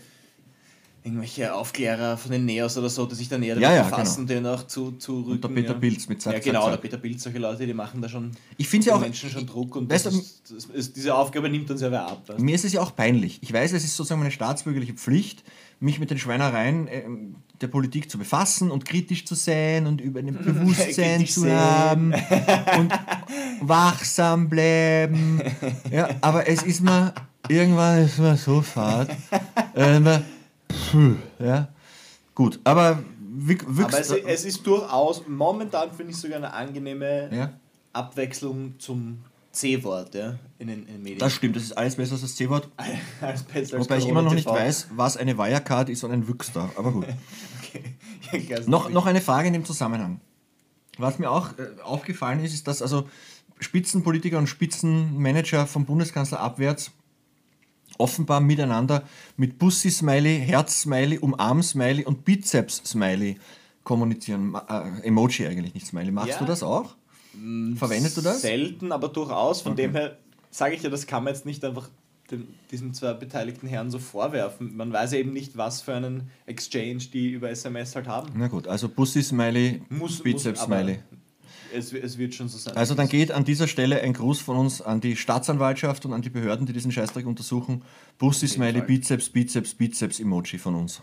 irgendwelche Aufklärer von den Neos oder so, die sich dann eher damit Ja, ja, befassen, den auch zu, zu rücken. Und der Peter ja. Pilz mit Zack, Ja, genau, Zack. der Peter Pilz, solche Leute, die machen da schon Ich ja den auch. Menschen schon Druck und weißt das ist, das ist, diese Aufgabe nimmt uns ja wer ab. weißt? Mir ist es ja auch peinlich. Ich weiß, es ist sozusagen meine staatsbürgerliche Pflicht, mich mit den Schweinereien ähm, der Politik zu befassen und kritisch zu sein und über ein Bewusstsein zu haben und wachsam bleiben. Ja, aber es ist mir irgendwann ist mir so fad. Äh, puh, ja. Gut, aber Aber es, es ist durchaus, momentan finde ich sogar eine angenehme ja, Abwechslung zum C-Wort ja, in, den, in den Medien. das stimmt, das ist alles besser als das C-Wort. Als besser als Wobei ich immer noch nicht weiß, was eine Wirecard ist und ein Wüxter. Aber gut. Okay. Ja, Noch, noch eine Frage in dem Zusammenhang. Was mir auch äh, aufgefallen ist, ist, dass also Spitzenpolitiker und Spitzenmanager vom Bundeskanzler abwärts offenbar miteinander mit Bussi-Smiley, Herz-Smiley, Umarm-Smiley und Bizeps-Smiley kommunizieren. Äh, Emoji eigentlich, nicht Smiley. Machst Ja. du das auch? Verwendest du das? Selten, aber durchaus. Von Okay. dem her sage ich ja, das kann man jetzt nicht einfach den, diesen zwei beteiligten Herren so vorwerfen. Man weiß ja eben nicht, was für einen Exchange die über SMS halt haben. Na gut, also Bussi-Smiley, Bizeps-Smiley. Es, es wird schon so sein. Also dann geht an dieser Stelle ein Gruß von uns an die Staatsanwaltschaft und an die Behörden, die diesen Scheißdreck untersuchen. Bussi, Smiley. Bizeps, Bizeps, Bizeps, Emoji von uns.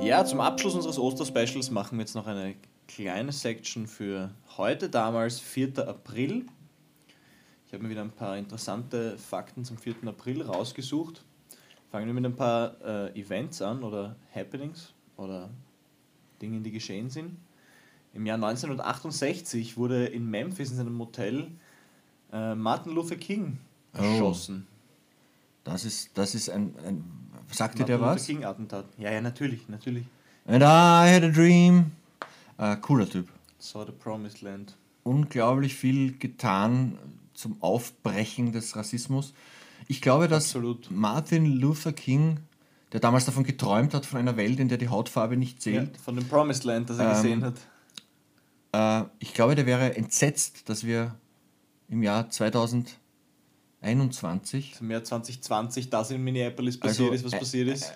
Ja, zum Abschluss unseres Osterspecials machen wir jetzt noch eine kleine Section für heute, damals 4. April. Ich habe mir wieder ein paar interessante Fakten zum 4. April rausgesucht. Fangen wir mit ein paar äh, Events an oder Happenings oder Dingen, die geschehen sind. Im Jahr 1968 wurde in Memphis in seinem Motel äh, Martin Luther King Oh. erschossen. Das ist, das ist ein, ein sagt dir Martin der Luther was? King Attentat. Ja, ja, natürlich, natürlich. And I had a dream. Äh, cooler Typ. So the Promised Land. Unglaublich viel getan zum Aufbrechen des Rassismus. Ich glaube, dass Absolut. Martin Luther King, der damals davon geträumt hat, von einer Welt, in der die Hautfarbe nicht Ja, zählt, von dem Promised Land, das er Ähm, gesehen hat. Äh, ich glaube, der wäre entsetzt, dass wir im Jahr 2021, Im Jahr 2020 das in Minneapolis Also, passiert ist, was äh, passiert ist.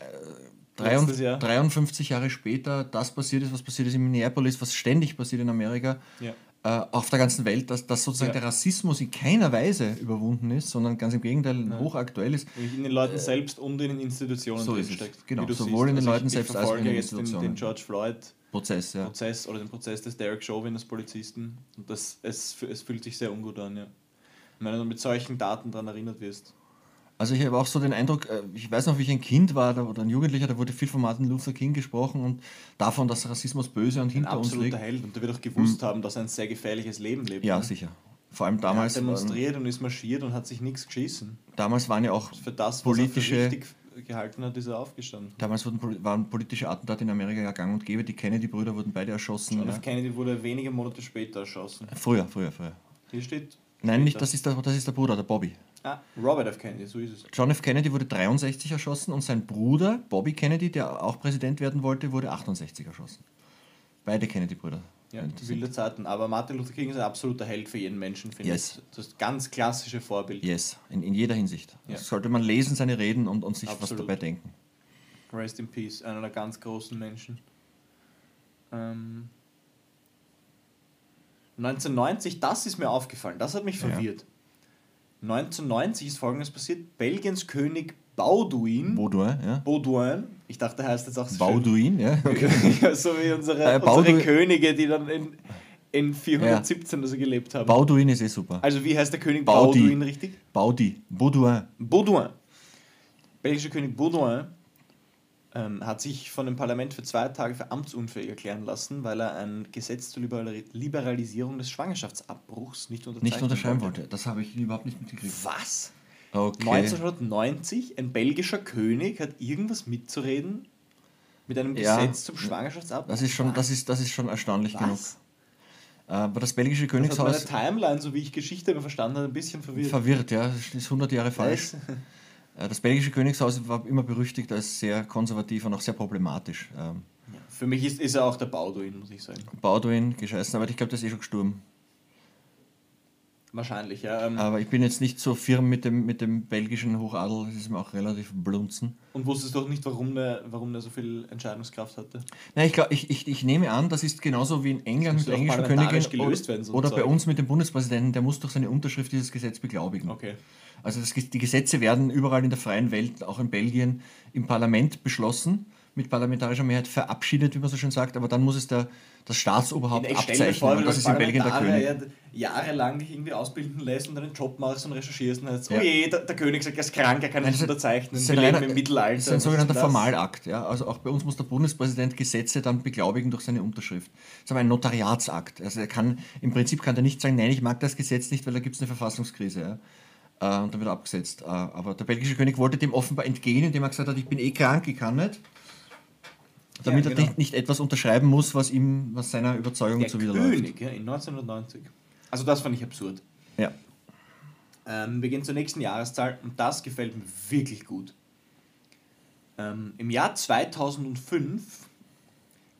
dreiund- letztes Jahr. 53 Jahre später, das passiert ist, was passiert ist in Minneapolis, was ständig passiert in Amerika, Ja. Äh, auf der ganzen Welt, dass, dass sozusagen Ja. der Rassismus in keiner Weise überwunden ist, sondern ganz im Gegenteil hochaktuell ist. In den Leuten selbst und in den Institutionen Äh, so drinsteckt. Genau, sowohl in den Also Leuten ich, selbst ich als auch in den jetzt den, Institutionen. den George Floyd-Prozess Prozess, ja. oder den Prozess des Derek Chauvin, des Polizisten. Und das, es, es fühlt sich sehr ungut an, ja. Wenn du mit solchen Daten daran erinnert wirst. Also ich habe auch so den Eindruck, äh, ich weiß noch, wie ich ein Kind war oder ein Jugendlicher, da wurde viel von Martin Luther King gesprochen und davon, dass Rassismus böse und Ein hinter uns absoluter liegt. Held. Und der wird auch gewusst haben, dass er ein sehr gefährliches Leben lebt. Ja, ne? sicher. Vor allem Er hat damals, demonstriert und ist marschiert und hat sich nichts geschissen. damals waren ja auch Für das, was Politische- er gehalten hat, ist er aufgestanden. Damals wurden, waren politische Attentate in Amerika ja gang und gäbe. Die Kennedy-Brüder wurden beide erschossen. John. F. Kennedy wurde wenige Monate später erschossen. Früher, früher, früher. Hier steht. Nein, nicht, später. das ist, der, das ist der Bruder, der Bobby. Ah, Robert F. Kennedy, so ist es. John F. Kennedy wurde 63 erschossen und sein Bruder, Bobby Kennedy, der auch Präsident werden wollte, wurde 68 erschossen. Beide Kennedy-Brüder. Ja, wilde Zeiten. Aber Martin Luther King ist ein absoluter Held für jeden Menschen, finde Yes. ich. Das ganz klassische Vorbild. Yes, in, in jeder Hinsicht. Ja. Das sollte man lesen, seine Reden und, und sich was Absolut. dabei denken. Rest in Peace, einer der ganz großen Menschen. Ähm, 1990, das ist mir aufgefallen, das hat mich Ja. Verwirrt. 1990 ist folgendes passiert: Belgiens König Baudouin. Baudouin, ja. Baudouin. Ich dachte, heißt jetzt auch so Bauduin, ja. Okay. ja, so wie unsere, Äh, unsere Könige, die dann in, in 417 oder so gelebt haben. Bauduin ist eh super. also, wie heißt der König Baudi. Baudouin richtig? Baudi, Baudouin. Baudouin. Belgischer König Baudouin ähm, hat sich von dem Parlament für zwei Tage für amtsunfähig erklären lassen, weil er ein Gesetz zur Liberali- Liberalisierung des Schwangerschaftsabbruchs nicht unterzeichnen Nicht unterschreiben wollte. Das habe ich überhaupt nicht mitgekriegt. Was? Okay. 1990, ein belgischer König hat irgendwas mitzureden mit einem Ja. Gesetz zum Schwangerschaftsabbruch. Das ist schon, das ist, das ist schon erstaunlich genug. Was? Aber das belgische Das hat meine Königshaus Timeline, so wie ich Geschichte immer verstanden habe, ein bisschen verwirrt. verwirrt, ja. Das ist 100 Jahre falsch. Äh, Das belgische Königshaus war immer berüchtigt als sehr konservativ und auch sehr problematisch. Ähm, Für mich ist, ist er auch der Bauduin, muss ich sagen. Bauduin gescheißen, aber ich glaube, der ist eh schon gestorben. Wahrscheinlich, ja. Ähm, Aber ich bin jetzt nicht so firm mit dem, mit dem belgischen Hochadel, das ist mir auch relativ blunzen. Und wusstest doch nicht, warum der, warum der so viel Entscheidungskraft hatte. Nein, ich, glaub, ich, ich, ich nehme an, das ist genauso wie in England mit der auch englischen Königin gelöst oder, werden, so oder bei uns mit dem Bundespräsidenten, der muss durch seine Unterschrift dieses Gesetz beglaubigen. Okay. Also das, die Gesetze werden überall in der freien Welt, auch in Belgien, im Parlament beschlossen, mit parlamentarischer Mehrheit verabschiedet, wie man so schön sagt, aber dann muss es der, das Staatsoberhaupt Ich abzeichnen. vor, und das ist in Belgien der König. Parlamentarier jahrelang dich irgendwie ausbilden lässt und einen Job machst und recherchierst und heißt, Ja. oh je, der, der König sagt, er ist krank, er kann nicht unterzeichnen. das ist Wir ein leben im Mittelalter. Das ist ein sogenannter? Formalakt. Ja? Also auch bei uns muss der Bundespräsident Gesetze dann beglaubigen durch seine Unterschrift. Das ist aber ein Notariatsakt. Also er kann, im Prinzip kann er nicht sagen, nein, ich mag das Gesetz nicht, weil da gibt es eine Verfassungskrise. Ja? Äh, Und dann wird er abgesetzt. Äh, Aber der belgische König wollte dem offenbar entgehen, indem er gesagt hat, ich bin eh krank, ich kann nicht. Damit Ja, er genau. nicht, nicht etwas unterschreiben muss, was ihm, was seiner Überzeugung Der zuwiderläuft. König, ja, in 1990. Also das fand ich absurd. Ja. Ähm, wir gehen zur nächsten Jahreszahl und das gefällt mir wirklich gut. Ähm, Im Jahr 2005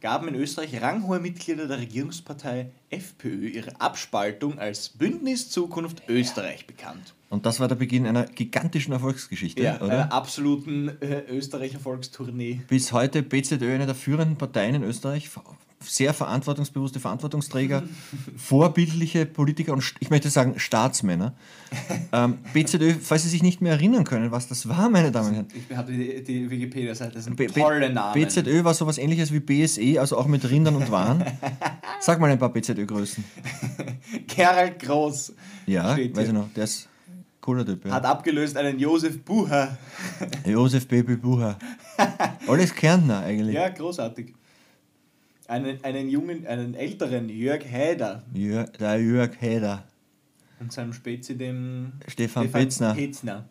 gaben in Österreich ranghohe Mitglieder der Regierungspartei FPÖ ihre Abspaltung als Bündnis Zukunft Österreich bekannt. Und das war der Beginn einer gigantischen Erfolgsgeschichte, Ja, oder? einer absoluten äh, Österreich-Erfolgstournee. bis heute BZÖ eine der führenden Parteien in Österreich. Sehr verantwortungsbewusste Verantwortungsträger, vorbildliche Politiker und ich möchte sagen Staatsmänner. Ähm, BZÖ, falls Sie sich nicht mehr erinnern können, was das war, meine Damen und Herren. Ich habe die, die Wikipedia-Seite, das sind B- tolle Namen. BZÖ war sowas ähnliches wie BSE, also auch mit Rindern und Waren. Sag mal ein paar BZÖ-Größen. Gerald Groß Ja, weiß ich noch, der ist cooler Typ. hat Ja. abgelöst einen Josef Bucher. Josef Baby Bucher. Alles Kärntner eigentlich. Ja, großartig. Einen, einen jungen, einen älteren Jörg Haider Jör, der Jörg Heder. und seinem Spezi dem Stefan Petzner. Petzner.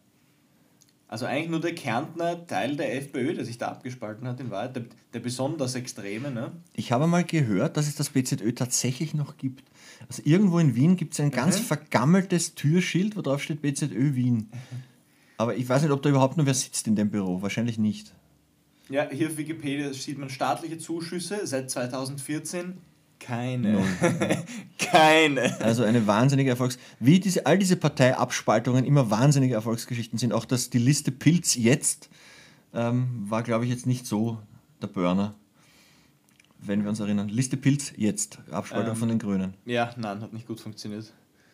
Also eigentlich nur der Kärntner Teil der FPÖ, der sich da abgespalten hat in Wahrheit, der, der besonders Extreme. Ne? Ich habe mal gehört, dass es das BZÖ tatsächlich noch gibt. Also irgendwo in Wien gibt es ein ganz Mhm. vergammeltes Türschild, wo drauf steht BZÖ Wien. Aber ich weiß nicht, ob da überhaupt nur wer sitzt in dem Büro. Wahrscheinlich nicht. Ja, hier auf Wikipedia sieht man staatliche Zuschüsse seit 2014. Keine. Keine. Also eine wahnsinnige Erfolgs... Wie diese, all diese Parteiabspaltungen immer wahnsinnige Erfolgsgeschichten sind. Auch dass die Liste Pilz jetzt ähm, war, glaube ich, jetzt nicht so der Burner. Wenn wir uns erinnern. Liste Pilz jetzt. Abspaltung Ähm. von den Grünen. Ja, nein, hat nicht gut funktioniert.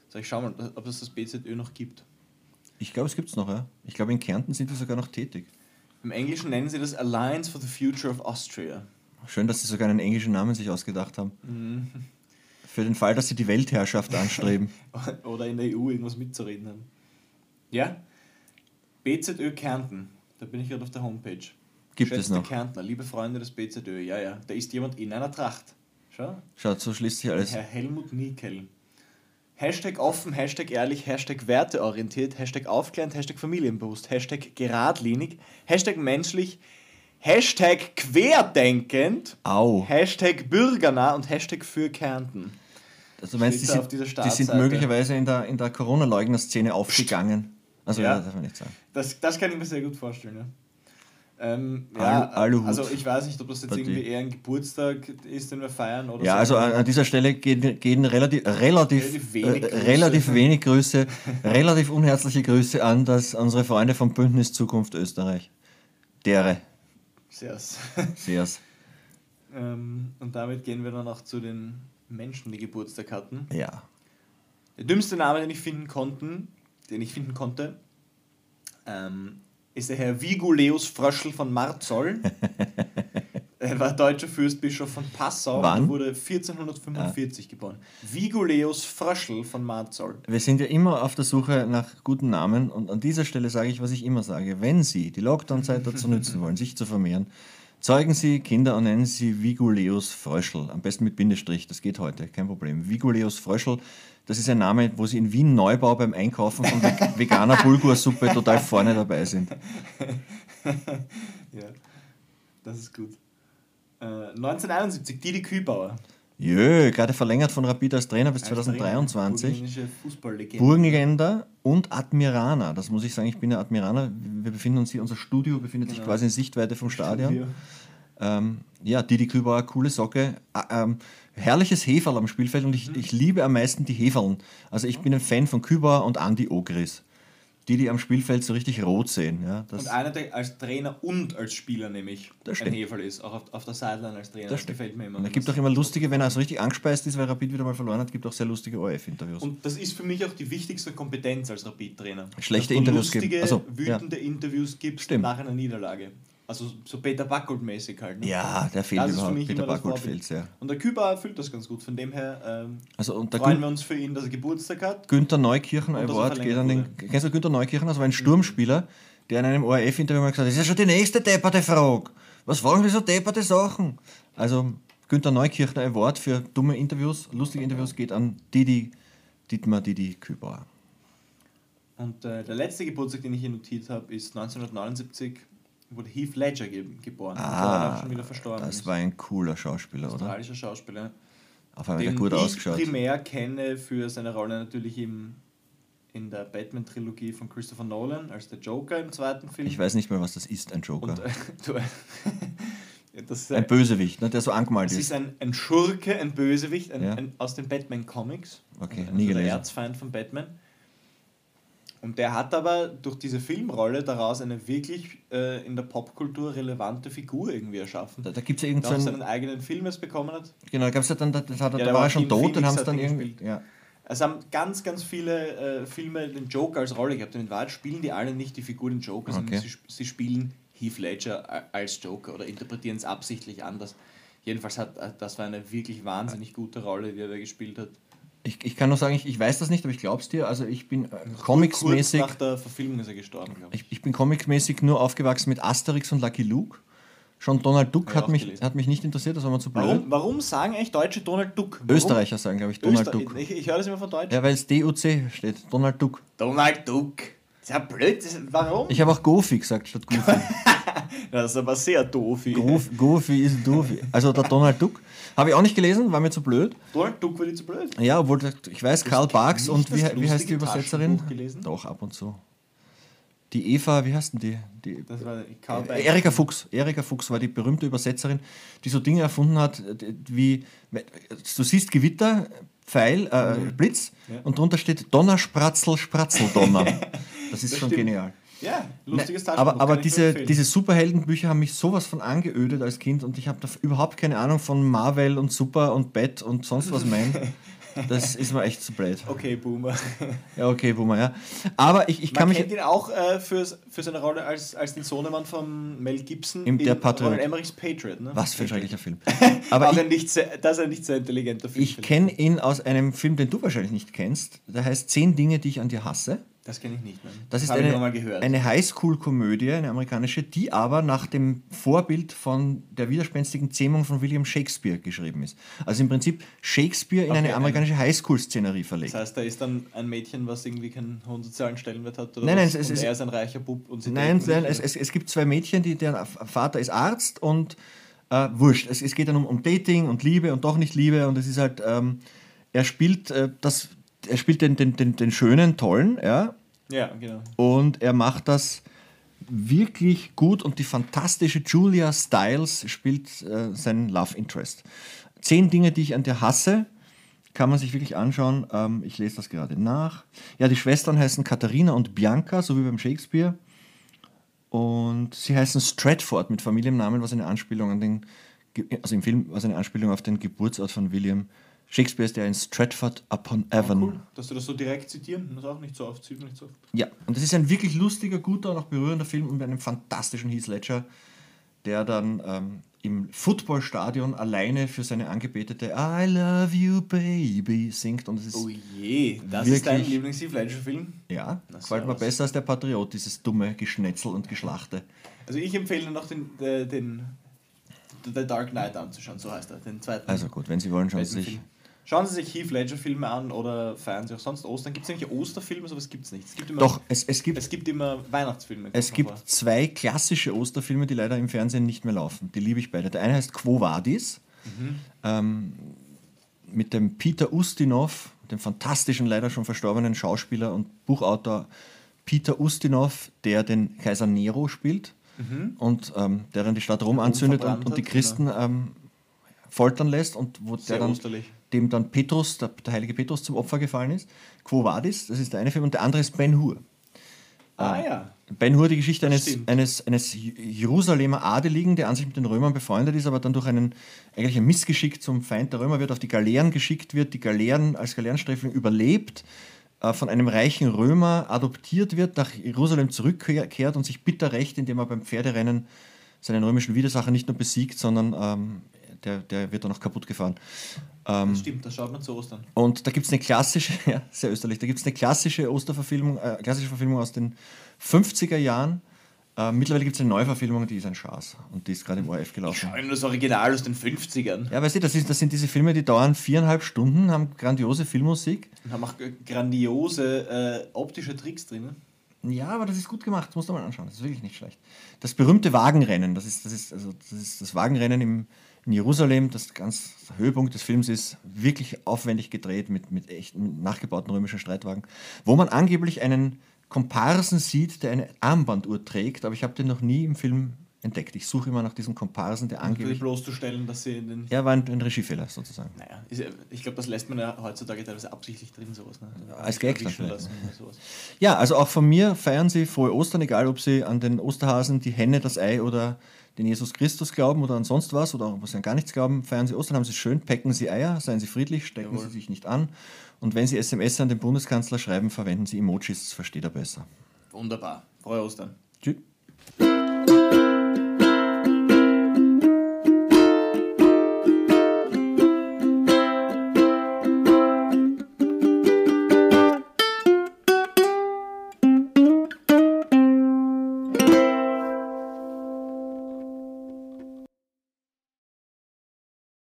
So, ich schau mal, ob es das BZÖ noch gibt. Ich glaube, es gibt es noch, ja. Ich glaube, in Kärnten sind die sogar noch tätig. Im Englischen nennen sie das Alliance for the Future of Austria. Schön, dass sie sogar einen englischen Namen sich ausgedacht haben. Mhm. Für den Fall, dass sie die Weltherrschaft anstreben. Oder in der EU irgendwas mitzureden haben. Ja? BZÖ Kärnten. Da bin ich gerade auf der Homepage. Gibt es Geschätzte noch. Kärntner, liebe Freunde des BZÖ. Ja, ja. Da ist jemand in einer Tracht. Schau. Schaut, so schließt sich alles. Herr Helmut Niekel. Hashtag offen, Hashtag ehrlich, Hashtag werteorientiert, Hashtag aufklärend, Hashtag familienbewusst, Hashtag geradlinig, Hashtag menschlich, Hashtag querdenkend, Au. Hashtag bürgernah und Hashtag für Kärnten. Also meinst, die sind, die sind möglicherweise in der, in der Corona-Leugner-Szene aufgegangen. Also Ja. ja. darf man nicht sagen. Das, das kann ich mir sehr gut vorstellen, ja. Ähm, ja, Alu- also ich weiß nicht, ob das jetzt Partie. irgendwie eher ein Geburtstag ist, den wir feiern oder Ja, so. also an, an dieser Stelle gehen, gehen relativ, relativ, Relativ wenig äh, Grüße. relativ wenig Grüße, relativ unherzliche Grüße an das, unsere Freunde vom Bündnis Zukunft Österreich. Dere. Ser's. Sehr's. ähm, und damit gehen wir dann auch zu den Menschen, die Geburtstag hatten. Ja. Der dümmste Name, den ich finden konnten, den ich finden konnte, ähm, ist der Herr Viguleus Fröschel von Marzoll. er war deutscher Fürstbischof von Passau Wann? und wurde 1445 geboren. Viguleus Fröschel von Marzoll. Wir sind ja immer auf der Suche nach guten Namen und an dieser Stelle sage ich, was ich immer sage. Wenn Sie die Lockdown-Zeit dazu nutzen wollen, sich zu vermehren, zeugen Sie Kinder und nennen Sie Viguleus Fröschel. Am besten mit Bindestrich, das geht heute, kein Problem. Viguleus Fröschel, das ist ein Name, wo Sie in Wien Neubau beim Einkaufen von ve- veganer Bulgursuppe total vorne dabei sind. Ja, das ist gut. Äh, 1971, Didi Kübauer. Jö, gerade verlängert von Rapid als Trainer bis Als Trainer, 2023. burgenländische Fußballlegende. Burgenländer und Admiraner. Das muss ich sagen, ich bin ja Admiraner. Wir befinden uns hier, unser Studio befindet sich Genau. quasi in Sichtweite vom Stadion. Ähm, ja, Didi Kübauer, coole Socke. Ah, ähm, herrliches Heferl am Spielfeld und Mhm. ich, ich liebe am meisten die Heferln. Also ich bin ein Fan von Kübauer und Andi Ogris. Die, die am Spielfeld so richtig rot sehen. Ja, das, Und einer, der als Trainer und als Spieler nämlich ein. Heferl ist, auch auf, auf der Sideline als Trainer. das Das, gefällt mir immer. Und er gibt auch immer lustige, wenn er so richtig angespeist ist, weil Rapid wieder mal verloren hat, gibt auch sehr lustige ORF-Interviews. Und das ist für mich auch die wichtigste Kompetenz als Rapid-Trainer. Schlechte Interviews geben. Also, ja. wütende Interviews gibst Stimmt. nach einer Niederlage. Also so Peter Backold-mäßig halt. Ne? Ja, der fehlt Das überhaupt. Peter Vorbild. fehlt sehr. Und der Küber erfüllt das ganz gut. Von dem her ähm, Also, und freuen Gün wir uns für ihn, dass er Geburtstag hat. Günther Neukirchen Award geht an den. wurde. Kennst du Günther Neukirchen? Das war ein Sturmspieler, der in einem ORF-Interview mal gesagt hat: Das ist ja schon die nächste depperte Frage. Was fragen Sie so depperte Sachen? Also, Günther Neukirchner Award für dumme Interviews, lustige Interviews geht an Didi, Dietmar Didi Kübauer. Und äh, der letzte Geburtstag, den ich hier notiert habe, ist 1979, wurde Heath Ledger ge geboren. der Ah, schon wieder verstorben das ist. war ein cooler Schauspieler, oder? australischer Schauspieler. Auf einmal den gut ich ausgeschaut. primär kenne für seine Rolle natürlich im, in der Batman-Trilogie von Christopher Nolan als der Joker im zweiten Film. Ich weiß nicht mehr, was das ist, ein Joker. Und, äh, du, ist ein Bösewicht, ne, der so angemalt Es ist. ist ein, ein Schurke, ein Bösewicht ein, Ja. ein, aus den Batman-Comics. Okay, also nie der gelesen. Erzfeind von Batman. Und der hat aber durch diese Filmrolle daraus eine wirklich äh, in der Popkultur relevante Figur irgendwie erschaffen. Da, da gibt es ja irgendeinen. seinen eigenen Film jetzt bekommen hat. Genau, da gab es ja dann, das hat, Ja, da war war er schon tot, Phoenix dann haben sie hat dann irgendwie. gespielt. Ja. Es haben ganz, ganz viele äh, Filme den Joker als Rolle gehabt. Und in Wahrheit spielen die alle nicht die Figur den Joker, sondern Okay. sie, sp- sie spielen Heath Ledger a- als Joker oder interpretieren es absichtlich anders. Jedenfalls hat äh, das war eine wirklich wahnsinnig gute Rolle, die er da gespielt hat. Ich, ich kann nur sagen, ich, ich weiß das nicht, aber ich glaub's dir. Also ich bin äh, comicsmäßig. nach der Verfilmung ist er gestorben, glaube ich. Ich, ich bin comicsmäßig nur aufgewachsen mit Asterix und Lucky Luke. Schon Donald Duck hat mich, gelesen. hat mich nicht interessiert, das war mir zu blöd. Warum, warum sagen eigentlich Deutsche Donald Duck? Warum? Österreicher sagen, glaube ich, Donald Öster- Duck. Ich, ich höre das immer von Deutschen. Ja, weil es DUC steht, Donald Duck. Donald Duck. Das ist ja blöd. Das warum? Ich habe auch Goofy gesagt statt Goofy. das ist aber sehr doof. Goof, Goofy ist Doofy. Also der Donald Duck. Habe ich auch nicht gelesen, war mir zu blöd. Donald Duck war die zu blöd. Ja, obwohl ich weiß, Karl Barks und wie, das wie heißt die Übersetzerin? Gelesen? Doch, ab und zu. Die Eva, wie heißt denn die? die Das war Karl Beck. Erika Fuchs. Erika Fuchs war die berühmte Übersetzerin, die so Dinge erfunden hat, wie du siehst Gewitter, Pfeil, äh, Blitz Ja. und drunter steht Donner, Spratzel, Spratzeldonner. Das ist Das schon stimmt. genial. Ja, lustiges Ne, Taschenbuch. aber aber kann ich nur diese, diese Superheldenbücher haben mich sowas von angeödet als Kind und ich habe da überhaupt keine Ahnung von Marvel und Super und Bat und sonst was mein. Das ist mir echt zu blöd. Okay, Boomer. Ja, okay, Boomer, ja. Aber ich, ich kann Man mich. kennt ihn auch äh, für, für seine Rolle als, als den Sohnemann von Mel Gibson Im Der in Patriot. Roland Emmerichs Patriot. Ne? Was für ein schrecklicher Film. Aber Aber ich, nicht sehr, das ist ein nicht sehr intelligenter Film. ich kenne ihn aus einem Film, den du wahrscheinlich nicht kennst. Der heißt Zehn Dinge, die ich an dir hasse. Das kenne ich nicht. Nein. Das ist eine, eine Highschool-Komödie, eine amerikanische, die aber nach dem Vorbild von der widerspenstigen Zähmung von William Shakespeare geschrieben ist. Also im Prinzip Shakespeare in Okay, eine ein- amerikanische Highschool-Szenerie verlegt. das heißt, da ist dann ein Mädchen, was irgendwie keinen hohen sozialen Stellenwert hat? Oder Nein, nein, es- es- er ist ein reicher Bub und sie Nein, nein es, es, es gibt zwei Mädchen, die, der Vater ist Arzt und äh, wurscht. Es, es geht dann um, um Dating und Liebe und doch nicht Liebe und es ist halt, ähm, er spielt äh, das, er spielt den, den, den, den schönen, tollen, ja, Ja, genau. und er macht das wirklich gut und die fantastische Julia Stiles spielt äh, seinen Love Interest. Zehn Dinge, die ich an dir hasse, kann man sich wirklich anschauen. Ähm, ich lese das gerade nach. Ja, die Schwestern heißen Katharina und Bianca, so wie beim Shakespeare. Und sie heißen Stratford mit Familiennamen, was eine Anspielung an den, also im Film, was eine Anspielung auf den Geburtsort von William Shakespeare ist ja in Stratford upon Avon. Cool, dass du das so direkt zitieren, das ist auch nicht so oft, sieht man nicht so oft. Ja, und das ist ein wirklich lustiger, guter und auch berührender Film mit einem fantastischen Heath Ledger, der dann ähm, im Footballstadion alleine für seine Angebetete I love you, baby singt. Und es ist, Oh je, das ist dein Wirklich? Lieblings-Heath Ledger-Film? ja, Na, gefällt mir besser als der Patriot, dieses dumme Geschnetzel und Geschlachte. Also ich empfehle noch den, äh, den The Dark Knight anzuschauen, so heißt er, den zweiten. Also gut, wenn Sie wollen, schauen Sie sich. Film. Schauen Sie sich Heath Ledger-Filme an oder feiern Sie auch sonst Ostern. Gibt es eigentlich Osterfilme? Sowas gibt es nicht. Es gibt immer, Doch, es, es gibt es gibt immer Weihnachtsfilme. Es gibt zwei klassische Osterfilme, die leider im Fernsehen nicht mehr laufen. Die liebe ich beide. Der eine heißt Quo Vadis ähm, mit dem Peter Ustinov, dem fantastischen, leider schon verstorbenen Schauspieler und Buchautor Peter Ustinov, der den Kaiser Nero spielt und ähm, der dann die Stadt Rom anzündet und, und die Christen ähm, foltern lässt und wo Sehr der dann, osterlich. Dem dann Petrus, der, der heilige Petrus zum Opfer gefallen ist. Quo Vadis, das ist der eine Film und der andere ist Ben Hur. Ah ja. Ben Hur, die Geschichte eines, eines, eines Jerusalemer Adeligen, der an sich mit den Römern befreundet ist, aber dann durch einen eigentlich ein Missgeschick zum Feind der Römer wird, auf die Galeeren geschickt wird, die Galeeren als Galeerensträfling überlebt, äh, von einem reichen Römer adoptiert wird, nach Jerusalem zurückkehrt und sich bitter rächt, indem er beim Pferderennen seinen römischen Widersacher nicht nur besiegt, sondern ähm, der, der wird dann noch kaputt gefahren. Ähm, Stimmt, das schaut man zu Ostern. und da gibt es eine klassische, ja, sehr österlich, da gibt es eine klassische Osterverfilmung, äh, klassische Verfilmung aus den 50er Jahren. Äh, mittlerweile gibt es eine Neuverfilmung, die ist ein Schaß. Und die ist gerade im ORF gelaufen. Schau ihm das Original aus den 50ern. Ja, weißt du, das, ist, das sind diese Filme, die dauern viereinhalb Stunden, haben grandiose Filmmusik. Und haben auch grandiose äh, optische Tricks drin. Ja, aber das ist gut gemacht, das musst du mal anschauen. Das ist wirklich nicht schlecht. Das berühmte Wagenrennen, das ist das, ist, also das, ist das Wagenrennen im, in Jerusalem, das ganz Höhepunkt des Films ist, wirklich aufwendig gedreht mit, mit echten nachgebauten römischen Streitwagen, wo man angeblich einen Komparsen sieht, der eine Armbanduhr trägt, aber ich habe den noch nie im Film entdeckt. Ich suche immer nach diesem Komparsen, der angeblich. bloßzustellen, dass sie in den. Er war ein, ein Regiefehler sozusagen. Naja, ist, ja- ich glaube, das lässt man ja heutzutage teilweise absichtlich drin, sowas. Ne? Als Gag lassen oder sowas. Ja, also auch von mir feiern Sie frohe Ostern, egal ob Sie an den Osterhasen, die Henne, das Ei oder den Jesus Christus glauben oder an sonst was oder ob Sie an gar nichts glauben. Feiern Sie Ostern, haben Sie es schön, packen Sie Eier, seien Sie friedlich, stecken Jawohl. Sie sich nicht an. Und wenn Sie SMS an den Bundeskanzler schreiben, verwenden Sie Emojis, das versteht er besser. Wunderbar. Frohe Ostern. Tschüss.